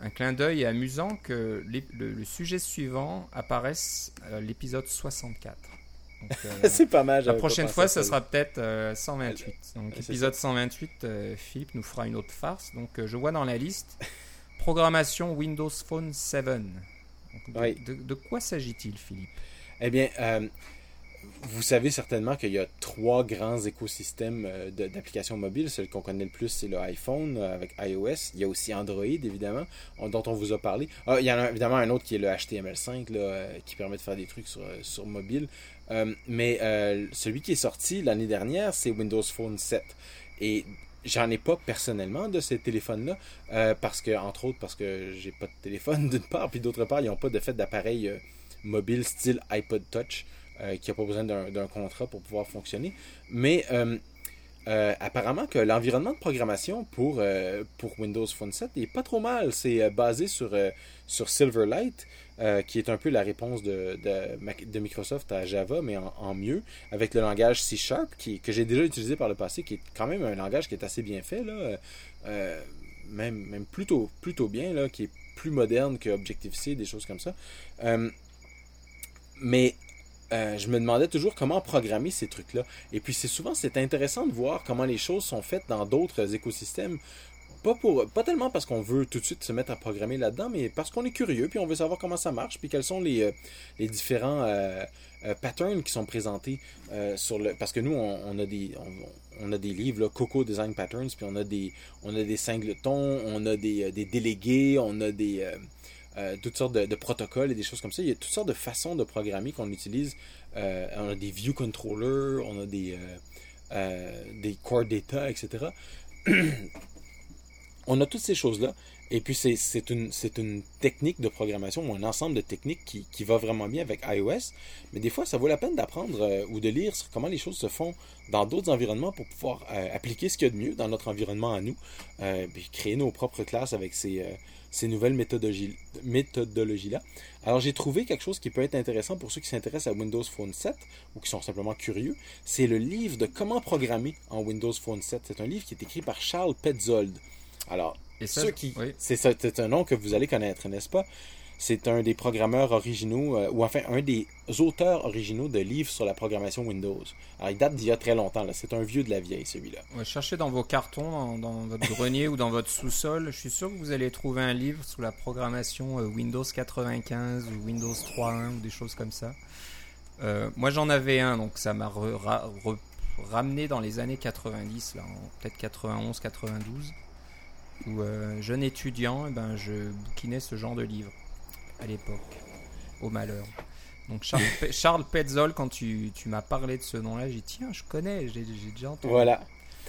un clin d'œil et amusant que les- le, le sujet suivant apparaisse à l'épisode 64. Euh, c'est pas mal. la prochaine fois, ça sera peut-être euh, 128. Donc, C'est épisode 128, euh, Philippe nous fera une autre farce. Donc, je vois dans la liste programmation Windows Phone 7. Donc, de, Oui. de- de quoi s'agit-il, Philippe? Eh bien, euh, vous savez certainement qu'il y a trois grands écosystèmes d'applications mobiles. Celui qu'on connaît le plus, c'est le iPhone avec iOS. Il y a aussi Android, évidemment, on- dont on vous a parlé. Ah, il y en a évidemment un autre qui est le HTML5, là, euh, qui permet de faire des trucs sur, sur mobile. Euh, mais euh, celui qui est sorti l'année dernière, c'est Windows Phone 7. Et j'en ai pas personnellement de ces téléphones-là, euh, parce que, entre autres, parce que j'ai pas de téléphone d'une part, puis d'autre part, ils n'ont pas de fait d'appareil euh, mobile style iPod Touch, euh, qui n'a pas besoin d'un d'un contrat pour pouvoir fonctionner. Mais euh, apparemment que l'environnement de programmation pour, euh, pour Windows Phone 7 est pas trop mal. C'est euh, basé sur, sur Silverlight, qui est un peu la réponse de, de, de Microsoft à Java, mais en, mieux, avec le langage C Sharp, qui, que j'ai déjà utilisé par le passé, qui est quand même un langage qui est assez bien fait, là, même, même plutôt, plutôt bien, là, qui est plus moderne que Objective-C, des choses comme ça. Mais euh, je me demandais toujours comment programmer ces trucs-là. Et puis c'est souvent c'est intéressant de voir comment les choses sont faites dans d'autres écosystèmes. Pas, pour, pas tellement parce qu'on veut tout de suite se mettre à programmer là-dedans, mais parce qu'on est curieux, puis on veut savoir comment ça marche, puis quels sont les, euh, les différents euh, patterns qui sont présentés sur le. Parce que nous, on, a des. On, on a des livres, là, Coco Design Patterns, puis on a des, on a des singletons, on a des, des délégués, on a des, euh, toutes sortes de, protocoles et des choses comme ça. Il y a toutes sortes de façons de programmer qu'on utilise. Euh, on a des view controllers, on a des, euh, des core data, etc. on a toutes ces choses-là. Et puis, c'est une, technique de programmation ou un ensemble de techniques qui, va vraiment bien avec iOS. Mais des fois, ça vaut la peine d'apprendre euh, ou de lire comment les choses se font dans d'autres environnements pour pouvoir euh, appliquer ce qu'il y a de mieux dans notre environnement à nous. Euh, puis créer nos propres classes avec ces, nouvelles méthodologies-là. Méthodologies Alors, j'ai trouvé quelque chose qui peut être intéressant pour ceux qui s'intéressent à Windows Phone 7 ou qui sont simplement curieux. C'est le livre de comment programmer en Windows Phone 7. C'est un livre qui est écrit par Charles Petzold. Alors, et ceux qui, c'est un nom que vous allez connaître, n'est-ce pas? C'est un des programmeurs originaux, euh, ou enfin un des auteurs originaux de livres sur la programmation Windows. Alors, il date d'il y a très longtemps. C'est un vieux de la vieille, celui-là. cherchez dans vos cartons, dans, votre grenier ou dans votre sous-sol. Je suis sûr que vous allez trouver un livre sur la programmation euh, Windows 95 ou Windows 3.1 ou des choses comme ça. Euh, moi, j'en avais un, donc ça m'a ramené dans les années 90, là, peut-être 91, 92 où euh, jeune étudiant, eh ben, je bouquinais ce genre de livre à l'époque, au malheur. Donc Charles, Charles Petzold, quand tu, tu m'as parlé de ce nom-là, j'ai dit tiens, je connais, j'ai déjà entendu. Voilà.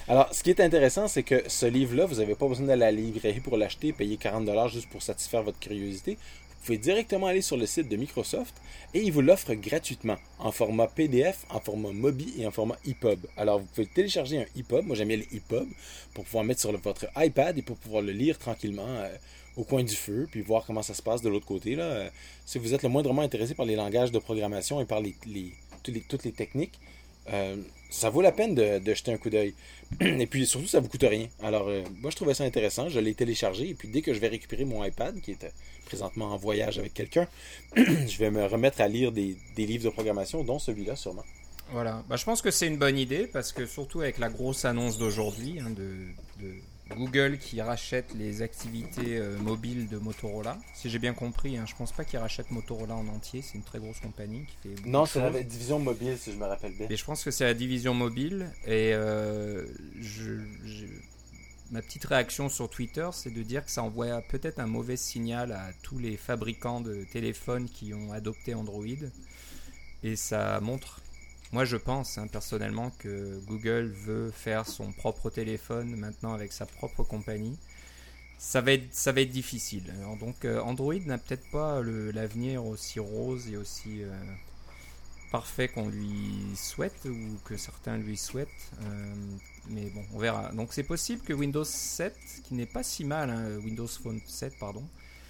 Alors, ce qui est intéressant, c'est que ce livre-là, vous n'avez pas besoin d'aller à la librairie pour l'acheter, payer 40$ juste pour satisfaire votre curiosité. Vous pouvez directement aller sur le site de Microsoft et ils vous l'offrent gratuitement en format PDF, en format MOBI et en format EPUB. Alors, vous pouvez télécharger un EPUB. Moi, j'aime bien les EPUB pour pouvoir mettre sur votre iPad et pour pouvoir le lire tranquillement euh, au coin du feu, puis voir comment ça se passe de l'autre côté. Là. Euh, si vous êtes le moindrement intéressé par les langages de programmation et par toutes les techniques, euh, ça vaut la peine de, jeter un coup d'œil. Et puis surtout, ça vous coûte rien. Alors, moi, je trouvais ça intéressant. Je l'ai téléchargé. Et puis, dès que je vais récupérer mon iPad, qui est présentement en voyage avec quelqu'un, je vais me remettre à lire des, livres de programmation, dont celui-là sûrement. Voilà, bah, je pense que c'est une bonne idée parce que surtout avec la grosse annonce d'aujourd'hui hein, de, Google qui rachète les activités euh, mobiles de Motorola. Si j'ai bien compris, hein, je pense pas qu'ils rachètent Motorola en entier, c'est une très grosse compagnie qui fait. Non, c'est la division mobile si je me rappelle bien. Et je pense que c'est la division mobile et euh, je, ma petite réaction sur Twitter, c'est de dire que ça envoie peut-être un mauvais signal à tous les fabricants de téléphones qui ont adopté Android. Et ça montre, moi je pense hein, personnellement que Google veut faire son propre téléphone maintenant avec sa propre compagnie. Ça va être, difficile. donc euh, Android n'a peut-être pas l'avenir aussi rose et aussi euh, parfait qu'on lui souhaite ou que certains lui souhaitent. Euh, mais bon, on verra. Donc c'est possible que Windows 7, qui n'est pas si mal, hein, Windows Phone 7, pardon.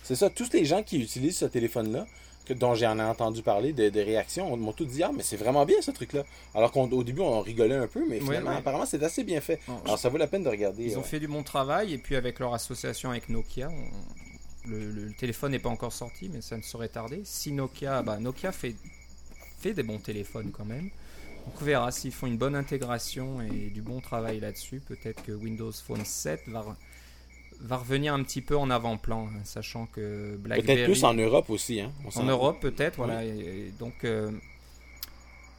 C'est ça, tous les gens qui utilisent ce téléphone-là, dont j'en ai entendu parler, des de réactions, m'ont tout dit Ah, mais c'est vraiment bien ce truc-là. Alors qu'au début, on rigolait un peu, mais finalement, apparemment, c'est assez bien fait. Alors ça vaut la peine de regarder. Ils ont fait du bon travail, et puis avec leur association avec Nokia, le, téléphone n'est pas encore sorti, mais ça ne saurait tarder. Si Nokia, bah, Nokia fait, fait des bons téléphones quand même on verra s'ils font une bonne intégration et du bon travail là-dessus. Peut-être que Windows Phone 7 va, va revenir un petit peu en avant-plan, hein, sachant que BlackBerry... Peut-être plus en Europe aussi. Hein, en Europe peut-être, voilà. donc... Euh,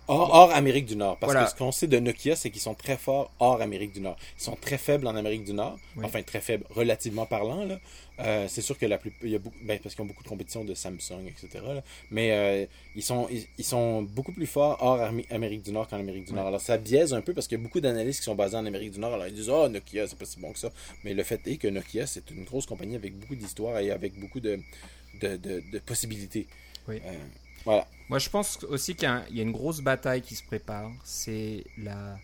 hors, Amérique du Nord. Parce que ce qu'on sait de Nokia, c'est qu'ils sont très forts hors Amérique du Nord. Ils sont très faibles en Amérique du Nord. Enfin, très faibles, relativement parlant. Là. Euh, c'est sûr que la plus, il y a beaucoup, ben, parce qu'ils ont beaucoup de compétition de Samsung, etc. Mais euh, ils, sont, ils, sont beaucoup plus forts hors Amérique du Nord qu'en Amérique du Nord. Alors ça biaise un peu parce qu'il y a beaucoup d'analystes qui sont basés en Amérique du Nord. Alors ils disent Oh, Nokia, c'est pas si bon que ça. Mais le fait est que Nokia, c'est une grosse compagnie avec beaucoup d'histoire et avec beaucoup de, de, de, possibilités. Oui. Euh, voilà. Moi, je pense aussi qu'il y, a une grosse bataille qui se prépare. C'est la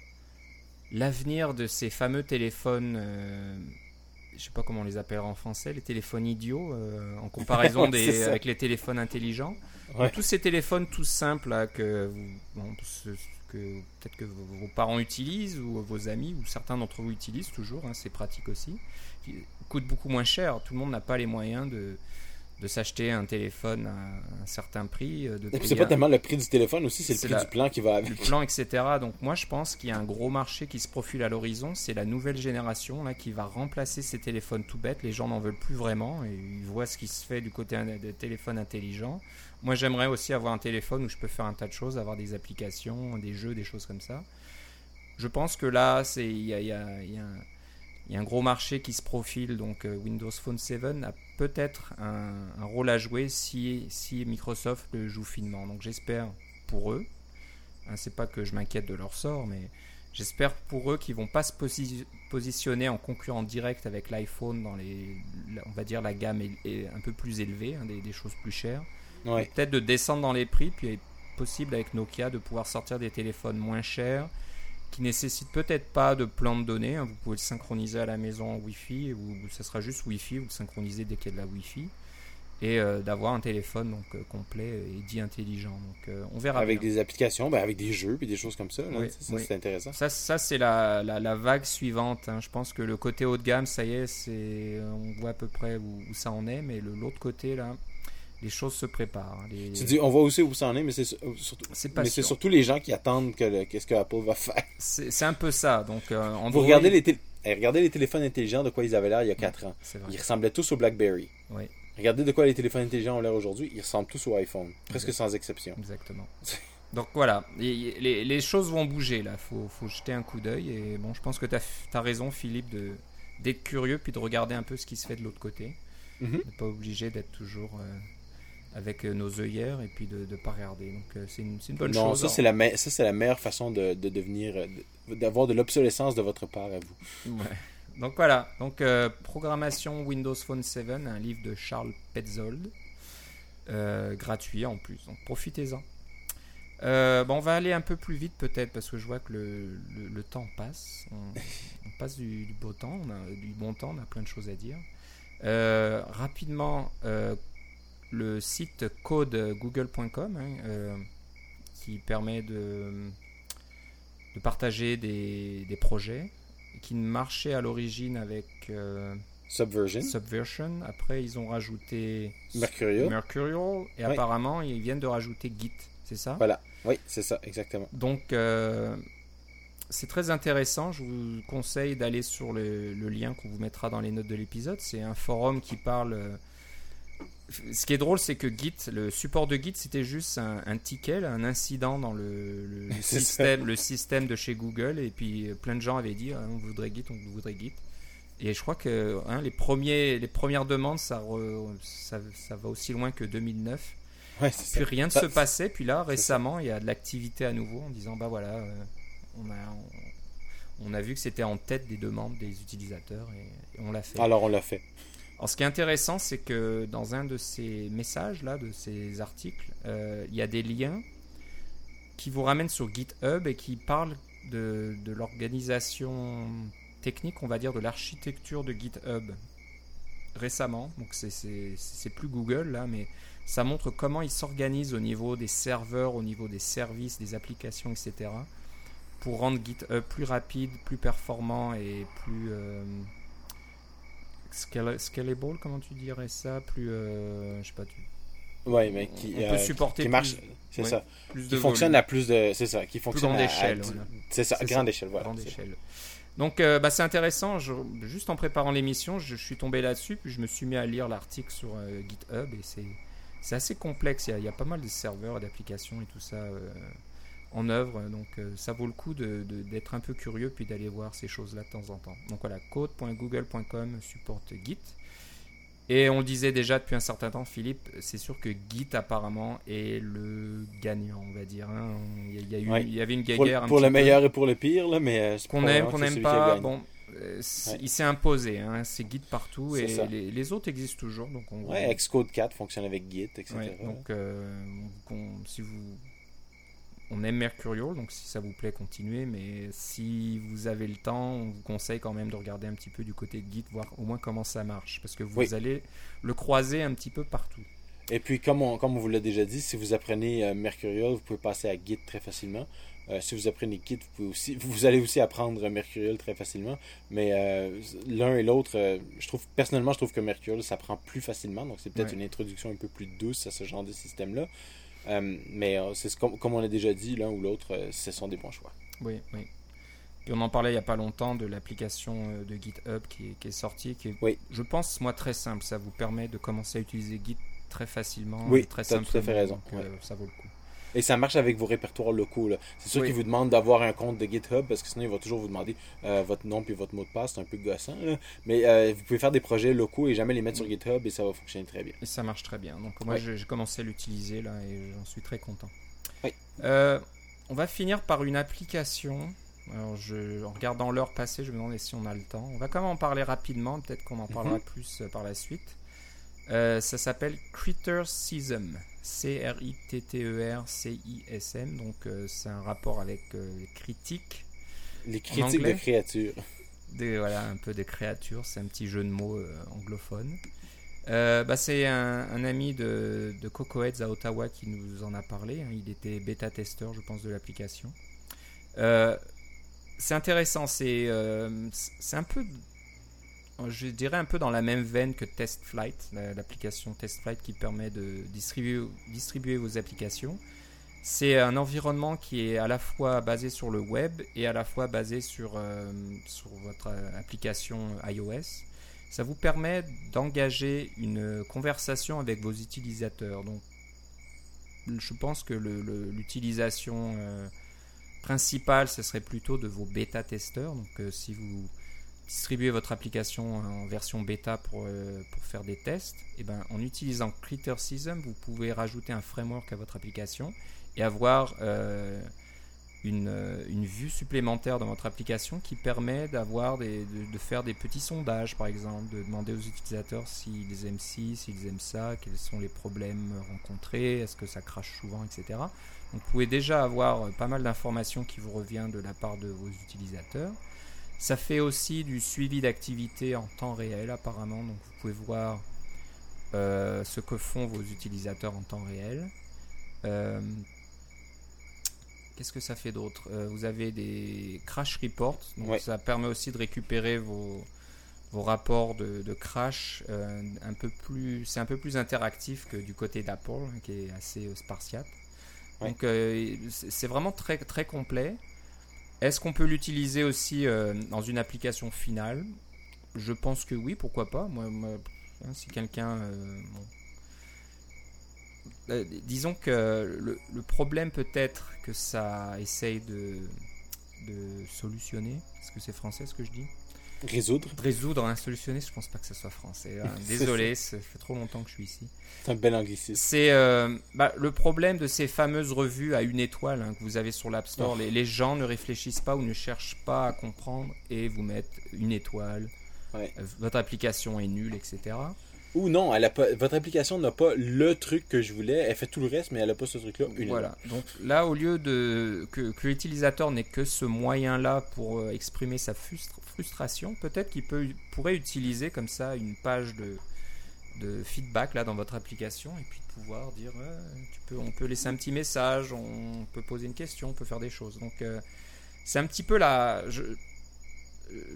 l'avenir de ces fameux téléphones je sais pas comment on les appellera en français, les téléphones idiots euh, en comparaison des, avec les téléphones intelligents. tous ces téléphones tout simples là, que, que peut-être que vos, parents utilisent ou vos amis ou certains d'entre vous utilisent toujours, hein, c'est pratique aussi, qui coûtent beaucoup moins cher. Tout le monde n'a pas les moyens de, de s'acheter un téléphone à un certain prix. Euh, c'est pas tellement le prix du téléphone aussi, c'est le prix du plan qui va avec. Le plan, etc. Donc moi, je pense qu'il y a un gros marché qui se profile à l'horizon. C'est la nouvelle génération là qui va remplacer ces téléphones tout bêtes. Les gens n'en veulent plus vraiment et ils voient ce qui se fait du côté des téléphones intelligents. Moi, j'aimerais aussi avoir un téléphone où je peux faire un tas de choses, avoir des applications, des jeux, des choses comme ça. Je pense que là, il y a, un il y a un gros marché qui se profile, donc euh, Windows Phone 7 a peut-être un, rôle à jouer si, si Microsoft le joue finement. Donc j'espère pour eux, hein, c'est pas que je m'inquiète de leur sort, mais J'espère pour eux qu'ils vont pas se positionner en concurrent direct avec l'iPhone dans les, on va dire la gamme est, un peu plus élevée, hein, des, choses plus chères. Peut-être de descendre dans les prix, puis possible avec Nokia de pouvoir sortir des téléphones moins chers qui nécessitent peut-être pas de plan de données. Hein. Vous pouvez le synchroniser à la maison en Wi-Fi ou ça sera juste Wi-Fi, vous le synchronisez dès qu'il y a de la Wi-Fi et euh, d'avoir un téléphone donc euh, complet et dit intelligent. Donc euh, on verra. Avec des applications, ben, avec des jeux et des choses comme ça. ça c'est intéressant. Ça, ça c'est la, la, vague suivante. Hein. Je pense que le côté haut de gamme, ça y est, c'est on voit à peu près où, ça en est, mais l'autre côté là. Les choses se préparent. Hein. Tu dis, on voit aussi où ça en est, mais c'est surtout, mais c'est surtout les gens qui attendent que qu'est-ce que Apple va faire. C'est un peu ça. Donc, Vous regardez les, eh, regardez les téléphones intelligents de quoi ils avaient l'air il y a 4 ans. Ils ressemblaient tous au BlackBerry. Oui. Regardez de quoi les téléphones intelligents ont l'air aujourd'hui. Ils ressemblent tous au iPhone, presque sans exception. Exactement. Donc voilà, les, les, choses vont bouger là. Faut, faut jeter un coup d'œil. Et bon, je pense que tu as, raison, Philippe, d'être curieux puis de regarder un peu ce qui se fait de l'autre côté. Mm pas obligé d'être toujours euh, avec euh, nos œillères et puis de ne pas regarder. Donc euh, c'est une, une, bonne non, chose. ça, c'est la, ça, c'est la meilleure façon de, de devenir, d'avoir de l'obsolescence de votre part à vous. Ouais. Donc voilà, donc euh, programmation Windows Phone 7, un livre de Charles Petzold, euh, gratuit en plus, donc profitez-en. Euh, bon, on va aller un peu plus vite peut-être parce que je vois que le, le, temps passe. On, passe du, beau temps, on a du bon temps, on a plein de choses à dire. rapidement, le site codegoogle.com hein, qui permet de, de partager des, des projets qui marchait à l'origine avec euh, Subversion. Subversion. Après, ils ont rajouté Mercurial. Mercurial et apparemment, ils viennent de rajouter Git. C'est ça? Voilà. Oui, c'est ça, exactement. Donc, euh, c'est très intéressant. Je vous conseille d'aller sur le, le lien qu'on vous mettra dans les notes de l'épisode. C'est un forum qui parle euh, ce qui est drôle, c'est que Git, le support de Git, c'était juste un, ticket, un incident dans le, système, le système de chez Google. Et puis euh, plein de gens avaient dit ah, on voudrait Git, on voudrait Git. Et je crois que hein, les, premiers, les premières demandes, ça, ça, va aussi loin que 2009. puis rien ne se passait. Puis là, récemment, il y a de l'activité à nouveau en disant bah voilà, euh, on, a, on, a vu que c'était en tête des demandes des utilisateurs et on l'a fait. Alors on l'a fait. Alors, ce qui est intéressant, c'est que dans un de ces messages, là, de ces articles, euh, il y a des liens qui vous ramènent sur GitHub et qui parlent de, l'organisation technique, on va dire, de l'architecture de GitHub récemment. Donc, c'est plus Google, là, mais ça montre comment ils s'organisent au niveau des serveurs, au niveau des services, des applications, etc. pour rendre GitHub plus rapide, plus performant et plus. Euh, scalable, comment tu dirais ça Plus, euh, je sais pas, tu... Ouais, mais qui, on peut euh, supporter qui marche, c'est ça, plus qui fonctionne à plus de, c'est ça, qui fonctionne grande échelle, c'est ça, grande échelle, voilà. Grande échelle. Donc, euh, bah, c'est intéressant. Je, juste en préparant l'émission, je, suis tombé là-dessus, puis je me suis mis à lire l'article sur GitHub et c'est, assez complexe. Il y, a, il y, a, pas mal de serveurs, d'applications et tout ça en œuvre. Donc euh, ça vaut le coup d'être un peu curieux puis d'aller voir ces choses-là de temps en temps. Donc voilà, code.google.com supporte Git. Et on le disait déjà depuis un certain temps, Philippe, c'est sûr que Git apparemment est le gagnant, on va dire. Hein. Il, y a eu, il y avait une guerre. Pour, pour le meilleur et pour le pire, là, mais euh, qu'on aime, qu'on n'aime pas. Bon, euh, il s'est imposé. Hein. C'est Git partout et les, autres existent toujours. Donc on, ouais, Xcode 4 fonctionne avec Git, etc. donc si vous on aime Mercurial, donc si ça vous plaît, continuez. Mais si vous avez le temps, on vous conseille quand même de regarder un petit peu du côté de Git, voir au moins comment ça marche. Parce que vous allez le croiser un petit peu partout. Et puis, comme on, comme on vous l'a déjà dit, si vous apprenez euh, Mercurial, vous pouvez passer à Git très facilement. Euh, si vous apprenez Git, vous, pouvez aussi, vous allez aussi apprendre Mercurial très facilement. Mais euh, l'un et l'autre, je trouve personnellement, je trouve que Mercurial s'apprend plus facilement. Donc, c'est peut-être une introduction un peu plus douce à ce genre de système-là. Euh, mais euh, c'est comme, comme, on a déjà dit, l'un ou l'autre, euh, ce sont des bons choix. Oui, oui. Et on en parlait il n'y a pas longtemps de l'application de GitHub qui est, sortie, qui est, oui. je pense, moi, très simple. Ça vous permet de commencer à utiliser Git très facilement. Oui, très tu as tout à fait raison. ça vaut le coup. Et ça marche avec vos répertoires locaux. C'est sûr qu'ils vous demandent d'avoir un compte de GitHub parce que sinon, il va toujours vous demander euh, votre nom puis votre mot de passe. C'est un peu gossant. Mais euh, vous pouvez faire des projets locaux et jamais les mettre sur GitHub et ça va fonctionner très bien. Et ça marche très bien. Donc, moi, j'ai commencé à l'utiliser là et j'en suis très content. Oui. Euh, on va finir par une application Alors, je, en regardant l'heure passée, je me demandais si on a le temps. On va quand même en parler rapidement, peut-être qu'on en parlera plus euh, par la suite. Euh, ça s'appelle Criticism. C-R-I-T-T-E-R-C-I-S-M. Donc, euh, c'est un rapport avec euh, les critiques. Les critiques de créatures. Des, voilà, un peu des créatures. C'est un petit jeu de mots anglophone. Bah, c'est un, un ami de, de Cocoheads à Ottawa qui nous en a parlé. hein. Il était bêta-testeur, je pense, de l'application. C'est intéressant. C'est c'est un peu, je dirais un peu dans la même veine que TestFlight, la- l'application TestFlight qui permet de distribuer, vos applications. C'est un environnement qui est à la fois basé sur le web et à la fois basé sur, euh, votre euh, application iOS. Ça vous permet d'engager une conversation avec vos utilisateurs. Donc, je pense que l'utilisation euh, principale, ce serait plutôt de vos bêta-testeurs. Donc, euh, si vous distribuez votre application en version bêta pour, euh, faire des tests, et ben, en utilisant Criticism, vous pouvez rajouter un framework à votre application et avoir euh, une, euh, une vue supplémentaire dans votre application qui permet d'avoir des, de, faire des petits sondages, par exemple, de demander aux utilisateurs s'ils aiment ci, s'ils aiment ça, quels sont les problèmes rencontrés, est-ce que ça crache souvent, etc. Donc, vous pouvez déjà avoir pas mal d'informations qui vous revient de la part de vos utilisateurs. Ça fait aussi du suivi d'activité en temps réel apparemment, donc vous pouvez voir euh, ce que font vos utilisateurs en temps réel. Euh, Qu'est-ce que ça fait d'autre? Euh, Vous avez des crash reports, donc Ouais. ça permet aussi de récupérer vos, vos rapports de, de crash euh, un peu plus, c'est un peu plus interactif que du côté d'Apple, hein, qui est assez euh, spartiate. Ouais. Donc c'est c'est vraiment très très complet. Est-ce qu'on peut l'utiliser aussi euh, dans une application finale? Je pense que oui, pourquoi pas. Moi, hein, si quelqu'un, euh. Euh, disons que le, problème peut-être que ça essaye de solutionner. Est-ce que c'est français ce que je dis Résoudre. Résoudre, hein, solutionner, je pense pas que ce soit français. hein. Désolé, ça fait trop longtemps que je suis ici. C'est un bel anglicisme. C'est euh, bah, le problème de ces fameuses revues à une étoile hein, que vous avez sur l'App Store. Oh. Les, les gens ne réfléchissent pas ou ne cherchent pas à comprendre et vous mettent une étoile. Ouais. Euh, Votre application est nulle, etc. Ou non, votre application n'a pas le truc que je voulais. Elle fait tout le reste, mais elle a pas ce truc-là. Voilà. Donc là, au lieu de que, l'utilisateur n'ait que ce moyen-là pour euh, exprimer sa frustra- frustration, peut-être qu'il peut, pourrait utiliser comme ça une page de, de feedback là dans votre application et puis de pouvoir dire, euh, on peut laisser un petit message, on peut poser une question, on peut faire des choses. Donc euh, c'est un petit peu la,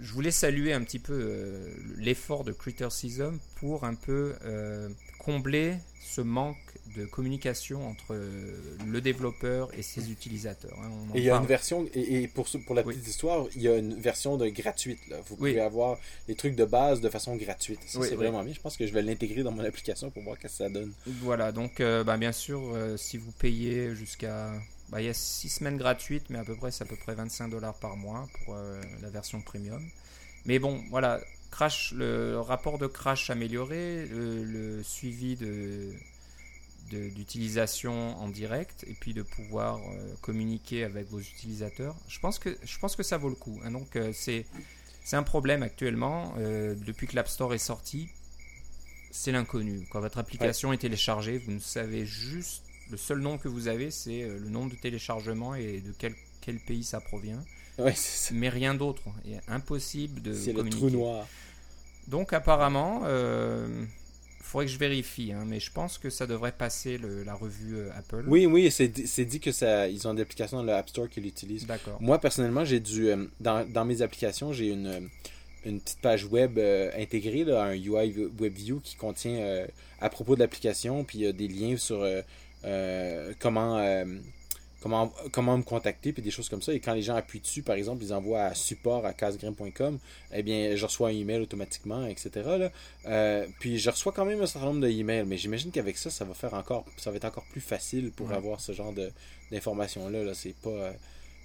je voulais saluer un petit peu euh, l'effort de Criticism pour un peu euh, combler ce manque de communication entre euh, le développeur et ses utilisateurs. hein. Et il y a une version, et, et pour, ce- pour la Oui. petite histoire, il y a une version de gratuite. Là. Vous Oui. pouvez avoir les trucs de base de façon gratuite. Ça, Oui, c'est vraiment bien. Je pense que je vais l'intégrer dans mon application pour voir ce que ça donne. Voilà, donc euh, bah, bien sûr, euh, si vous payez jusqu'à... bah, Il y a 6 semaines gratuites, mais à peu près, c'est à peu près 25 dollars par mois pour euh, la version premium. Mais bon, voilà, crash, le rapport de crash amélioré, le, le suivi de d'utilisation en direct et puis de pouvoir euh, communiquer avec vos utilisateurs. Je pense que je pense que ça vaut le coup. hein. Donc euh, c'est c'est un problème actuellement euh, depuis que l'App Store est sorti. C'est l'inconnu. Quand votre application est téléchargée, vous ne savez juste le seul nom que vous avez, c'est euh, le nombre de téléchargements et de quel quel pays ça provient, Ouais, c'est ça. mais rien d'autre. Il est impossible de C'est le trou noir. Donc apparemment, il faudrait que je vérifie, hein, mais je pense que ça devrait passer le- la revue euh, Apple. Oui, oui, c'est dit, que ça, ils ont des applications dans le App Store qui l'utilisent. D'accord. Moi, personnellement, j'ai euh, dans, dans mes applications, j'ai une, euh, une petite page web euh, intégrée, là, un UI WebView qui contient euh, à propos de l'application, puis il y a des liens sur euh, euh, comment, euh, comment, comment me contacter, puis des choses comme ça. Et quand les gens appuient dessus, par exemple, ils envoient à support à casegrim.com, eh bien, je reçois un email automatiquement, etc. Là. Euh, puis je reçois quand même un certain nombre de emails, mais j'imagine qu'avec ça, ça va faire encore, ça va être encore plus facile pour Ouais. avoir ce genre d'informations-là. Là. C'est pas. euh,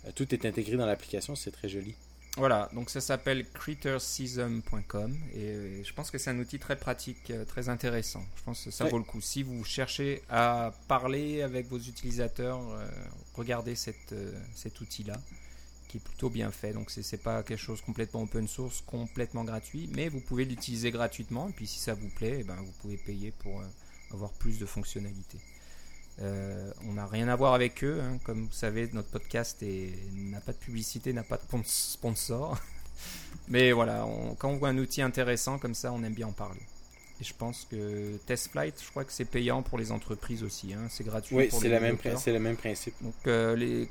euh, tout est intégré dans l'application, c'est très joli. Voilà, donc ça s'appelle critterseason.com et euh, je pense que c'est un outil très pratique, euh, très intéressant. Je pense que ça vaut le coup. Si vous cherchez à parler avec vos utilisateurs, euh, regardez cette, euh, cet outil-là qui est plutôt bien fait. Donc c'est pas quelque chose complètement open source, complètement gratuit, mais vous pouvez l'utiliser gratuitement. Et puis si ça vous plaît, eh ben, vous pouvez payer pour euh, avoir plus de fonctionnalités. Euh, on n'a rien à voir avec eux, hein. comme vous savez, notre podcast n'a pas de publicité, n'a pas de sponsor. Mais voilà, quand on voit un outil intéressant comme ça, on aime bien en parler. Et je pense que TestFlight, je crois que c'est payant pour les entreprises aussi. Hein. C'est gratuit. Oui, c'est, le même principe. Donc, euh, les,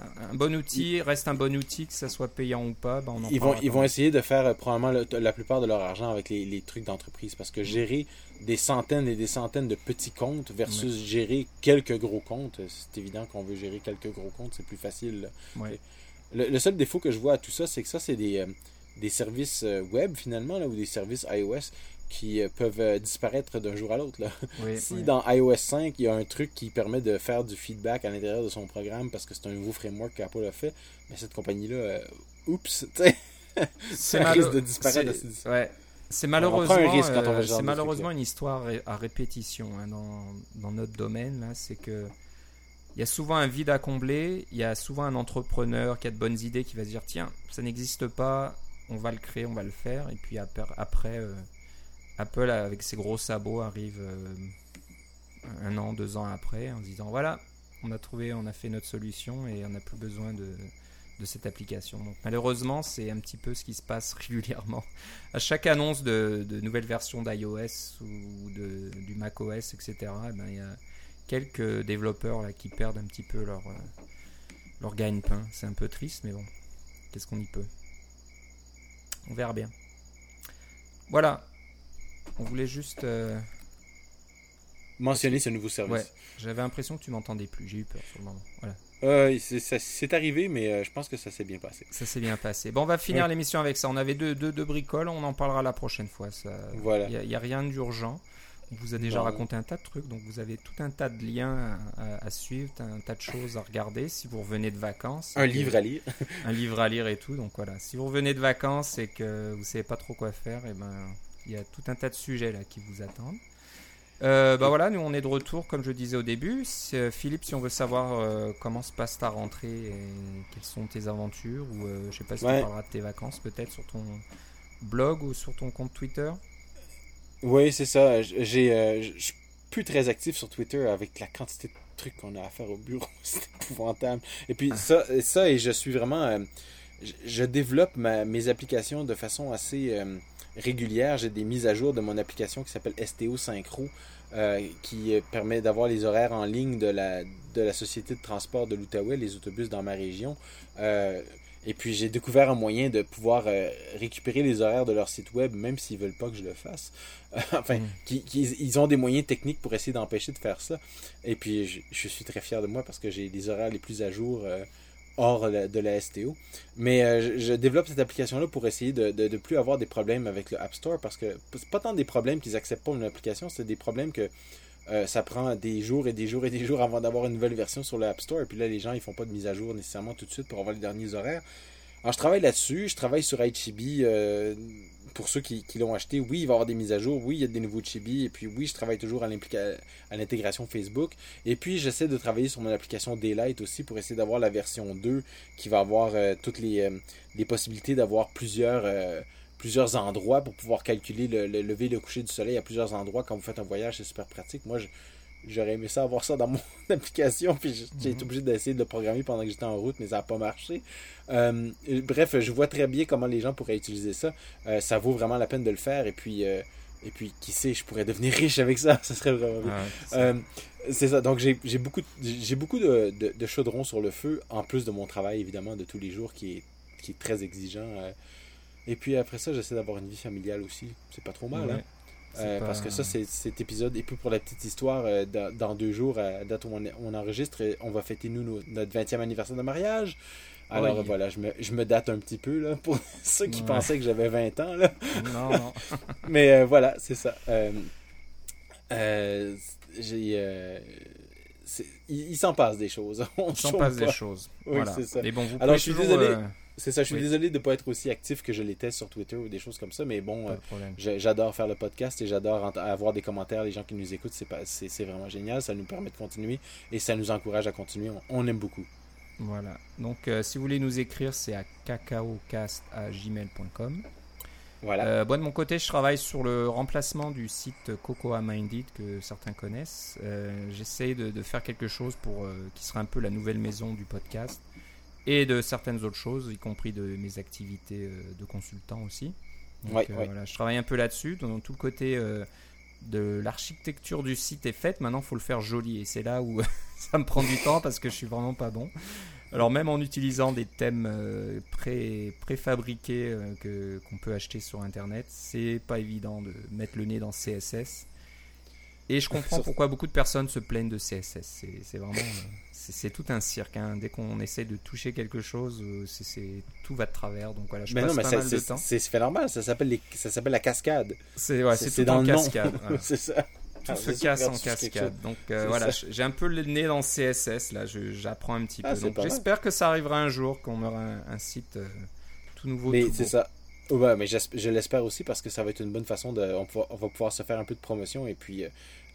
un bon outil reste un bon outil, que ça soit payant ou pas. Ben, ils, vont, ils vont essayer de faire euh, probablement la plupart de leur argent avec les, les trucs d'entreprise. Parce que gérer des centaines et des centaines de petits comptes versus gérer quelques gros comptes, c'est évident qu'on veut gérer quelques gros comptes, c'est plus facile. Le, seul défaut que je vois à tout ça, c'est que ça, c'est des, euh, des services web finalement, là, ou des services iOS qui euh, peuvent euh, disparaître d'un jour à l'autre. si dans iOS 5, il y a un truc qui permet de faire du feedback à l'intérieur de son programme parce que c'est un nouveau framework qu'Apple a fait, mais cette compagnie-là, euh, oups, ça risque de disparaître. C'est malheureusement, malheureusement une histoire à répétition hein, dans, dans, notre domaine. C'est que il y a souvent un vide à combler. Il y a souvent un entrepreneur qui a de bonnes idées qui va se dire tiens, ça n'existe pas, on va le créer, on va le faire. Et puis après, après Apple, avec ses gros sabots, arrive euh, un an, deux ans après en se disant voilà, on a trouvé, on a fait notre solution et on n'a plus besoin de, cette application. Malheureusement, c'est un petit peu ce qui se passe régulièrement. À chaque annonce de, nouvelles versions d'iOS ou de, du macOS, etc., eh ben, il y a quelques développeurs là, qui perdent un petit peu leur, euh, leur gagne-pain. C'est un peu triste, mais bon, qu'est-ce qu'on y peut? On verra bien. Voilà, on voulait juste. Euh, Mentionner ce nouveau service. Ouais, j'avais l'impression que tu m'entendais plus. J'ai eu peur sur le moment. Voilà. Euh, c'est arrivé, mais euh, je pense que ça s'est bien passé. Ça s'est bien passé. Bon, on va finir l'émission avec ça. On avait deux, deux, bricoles, on en parlera la prochaine fois. Ça, voilà. Il n'y a, rien d'urgent. On vous a déjà raconté un tas de trucs, donc vous avez tout un tas de liens à, suivre, un tas de choses à regarder si vous revenez de vacances. Un livre à lire. un livre à lire et tout, donc voilà. Si vous revenez de vacances et que vous savez pas trop quoi faire, et eh ben il y a tout un tas de sujets là qui vous attendent. Euh, bah voilà, nous on est de retour, comme je disais au début. Euh, Philippe, si on veut savoir euh, comment se passe ta rentrée et quelles sont tes aventures, ou je sais pas si tu parleras de tes vacances peut-être sur ton blog ou sur ton compte Twitter. Oui, c'est ça. J'ai, je suis plus très actif sur Twitter avec la quantité de trucs qu'on a à faire au bureau. c'est épouvantable. Et puis ça, ça, et je suis vraiment. Je, développe mes applications de façon assez régulière. J'ai des mises à jour de mon application qui s'appelle STO Synchro, euh, qui permet d'avoir les horaires en ligne de la, de la société de transport de l'Outaouais, les autobus dans ma région. Euh, et puis j'ai découvert un moyen de pouvoir euh, récupérer les horaires de leur site web, même s'ils veulent pas que je le fasse. enfin, mm. ils ont des moyens techniques pour essayer d'empêcher de faire ça. Et puis je, je, suis très fier de moi parce que j'ai les horaires les plus à jour hors de la STO. Mais euh, je, développe cette application-là pour essayer de ne plus avoir des problèmes avec le App Store parce que c'est pas tant des problèmes qu'ils acceptent pas une application, c'est des problèmes que euh, ça prend des jours et des jours et des jours avant d'avoir une nouvelle version sur le App Store. Et puis là, les gens, ils font pas de mise à jour nécessairement tout de suite pour avoir les derniers horaires. Alors, je travaille là-dessus. Je travaille sur HCB. Euh, pour ceux qui, l'ont acheté, oui, il va y avoir des mises à jour. Oui, il y a des nouveaux chibi. Et puis, oui, je travaille toujours à l'intégration Facebook. Et puis, j'essaie de travailler sur mon application Daylight aussi pour essayer d'avoir la version 2 qui va avoir euh, toutes les, les possibilités d'avoir plusieurs plusieurs endroits pour pouvoir calculer le, lever et le coucher du soleil à plusieurs endroits quand vous faites un voyage, c'est super pratique. Moi, j'aurais aimé ça avoir ça dans mon application, puis j'ai été mhm. obligé d'essayer de le programmer pendant que j'étais en route, mais ça n'a pas marché. Euh, bref, je vois très bien comment les gens pourraient utiliser ça. Euh, ça vaut vraiment la peine de le faire, et puis, euh, et puis qui sait, je pourrais devenir riche avec ça, ça serait vraiment bien. c'est ça. donc j'ai beaucoup, j'ai beaucoup de, de, chaudrons sur le feu, en plus de mon travail évidemment de tous les jours qui est, qui est très exigeant. Et puis après ça, j'essaie d'avoir une vie familiale aussi. C'est pas trop mal, hein? Euh, parce que ça, c'est cet épisode. Et puis pour la petite histoire, euh, dans, deux jours, à date où on, enregistre, on va fêter nous notre 20e anniversaire de mariage. Alors voilà, je me, je me, date un petit peu là, pour ceux qui pensaient que j'avais 20 ans. Là. Non, non. Mais euh, voilà, c'est ça. j'ai. il, s'en passe des choses. il s'en passe des choses. Oui, c'est ça. Mais bon, vous Alors, je suis désolé. C'est ça, je suis désolé de ne pas être aussi actif que je l'étais sur Twitter ou des choses comme ça, mais bon, euh, j'adore faire le podcast et j'adore avoir des commentaires, les gens qui nous écoutent, c'est vraiment génial, ça nous permet de continuer et ça nous encourage à continuer, on, aime beaucoup. Voilà. Donc, euh, si vous voulez nous écrire, c'est à cacaocast.gmail.com. Voilà. Euh, moi, de mon côté, je travaille sur le remplacement du site Cocoa Minded que certains connaissent. Euh, J'essaye de, de faire quelque chose pour euh, qui sera un peu la nouvelle maison du podcast et de certaines autres choses, y compris de mes activités euh, de consultant aussi. Donc, Ouais, euh, ouais. voilà, je travaille un peu là-dessus. Dans tout le côté euh, de l'architecture du site est faite. Maintenant, il faut le faire joli et c'est là où ça me prend du temps parce que je suis vraiment pas bon. Alors même en utilisant des thèmes euh, pré, préfabriqués euh, que qu'on peut acheter sur internet, c'est pas évident de mettre le nez dans CSS. Et je comprends pourquoi beaucoup de personnes se plaignent de CSS. C'est vraiment euh, c'est tout un cirque. hein. Dès qu'on essaie de toucher quelque chose, euh, c'est tout va de travers. Donc voilà, je mais passe non, mais pas mal de c'est temps. c'est- fait normal. Ça s'appelle la cascade. C'est ouais, dans en le cascade. voilà. c'est ça. Tout Ah, se casse en cascade. Donc euh, voilà, j'ai un peu le nez dans CSS là, j'apprends un petit Ah, peu. Donc j'espère que ça arrivera un jour, qu'on aura un, un site euh, tout nouveau. Mais c'est ça. Ouais, mais je l'espère aussi parce que ça va être une bonne façon de. On, pouvoir- on va pouvoir se faire un peu de promotion et puis euh,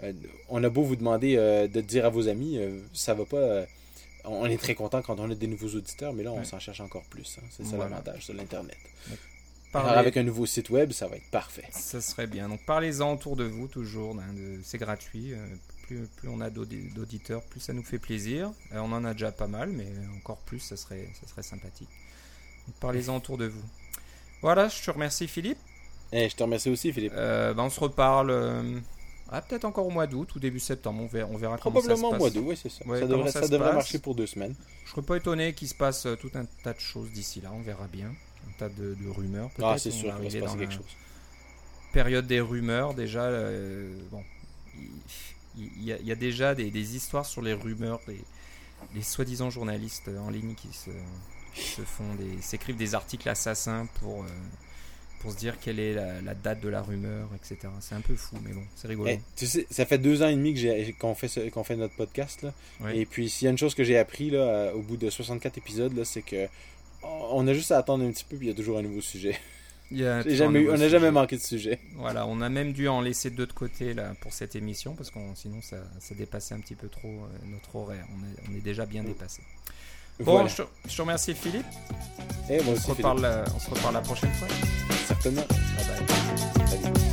euh, on a beau vous demander euh, de dire à vos amis, euh, ça va pas. on est très content quand on a des nouveaux auditeurs, mais là on Ouais. s'en cherche encore plus. hein. C'est ça Voilà. l'avantage de l'internet. Parlez- Alors avec un nouveau site web, ça va être parfait. Ça serait bien. Donc parlez-en autour de vous toujours. hein, de- C'est gratuit. plus, plus on a d'audi- d'auditeurs, plus ça nous fait plaisir. On en a déjà pas mal, mais encore plus, ça serait, ça serait sympathique. Donc, parlez-en autour de vous. Voilà, je te remercie Philippe. Et je te remercie aussi, Philippe. Euh, ben, on se reparle euh, ah, peut-être encore au mois d'août ou début septembre. On verra, on verra Probablement comment au ça se mois passe. d'août, oui, c'est ça. Ouais, ça devrait, ça ça se devrait marcher pour deux semaines. Je serais pas étonné qu'il se passe euh, tout un tas de choses d'ici là. On verra bien. Un tas de, de rumeurs. Ah, peut-être. c'est On sûr va qu'il va se passer dans quelque la- chose. période des rumeurs, déjà, euh, bon, il il y, a- il y a déjà des, des histoires sur les rumeurs, les soi-disant journalistes en ligne qui se, se font des, s'écrivent des articles assassins pour, euh, pour se dire quelle est la, la date de la rumeur, etc. C'est un peu fou, mais bon, c'est rigolo. Eh, tu sais, ça fait deux ans et demi que j'ai- qu'on fait, ce- qu'on fait notre podcast. Là. Et puis, s'il y a une chose que j'ai appris là, euh, au bout de 64 épisodes, là, c'est que on a juste à attendre un petit peu, puis il y a toujours un nouveau sujet. Il y a J'ai toujours jamais un eu- nouveau on n'a jamais manqué de sujet. Voilà, on a même dû en laisser deux de côté là, pour cette émission parce que sinon ça, ça dépassait un petit peu trop euh, notre horaire. On est, on est déjà bien dépassé. Bon, voilà. je, je, te remercie Philippe. Et moi on, aussi, se reparle, Philippe. Euh, on se reparle la prochaine fois. Certainement. Bye bye. Salut.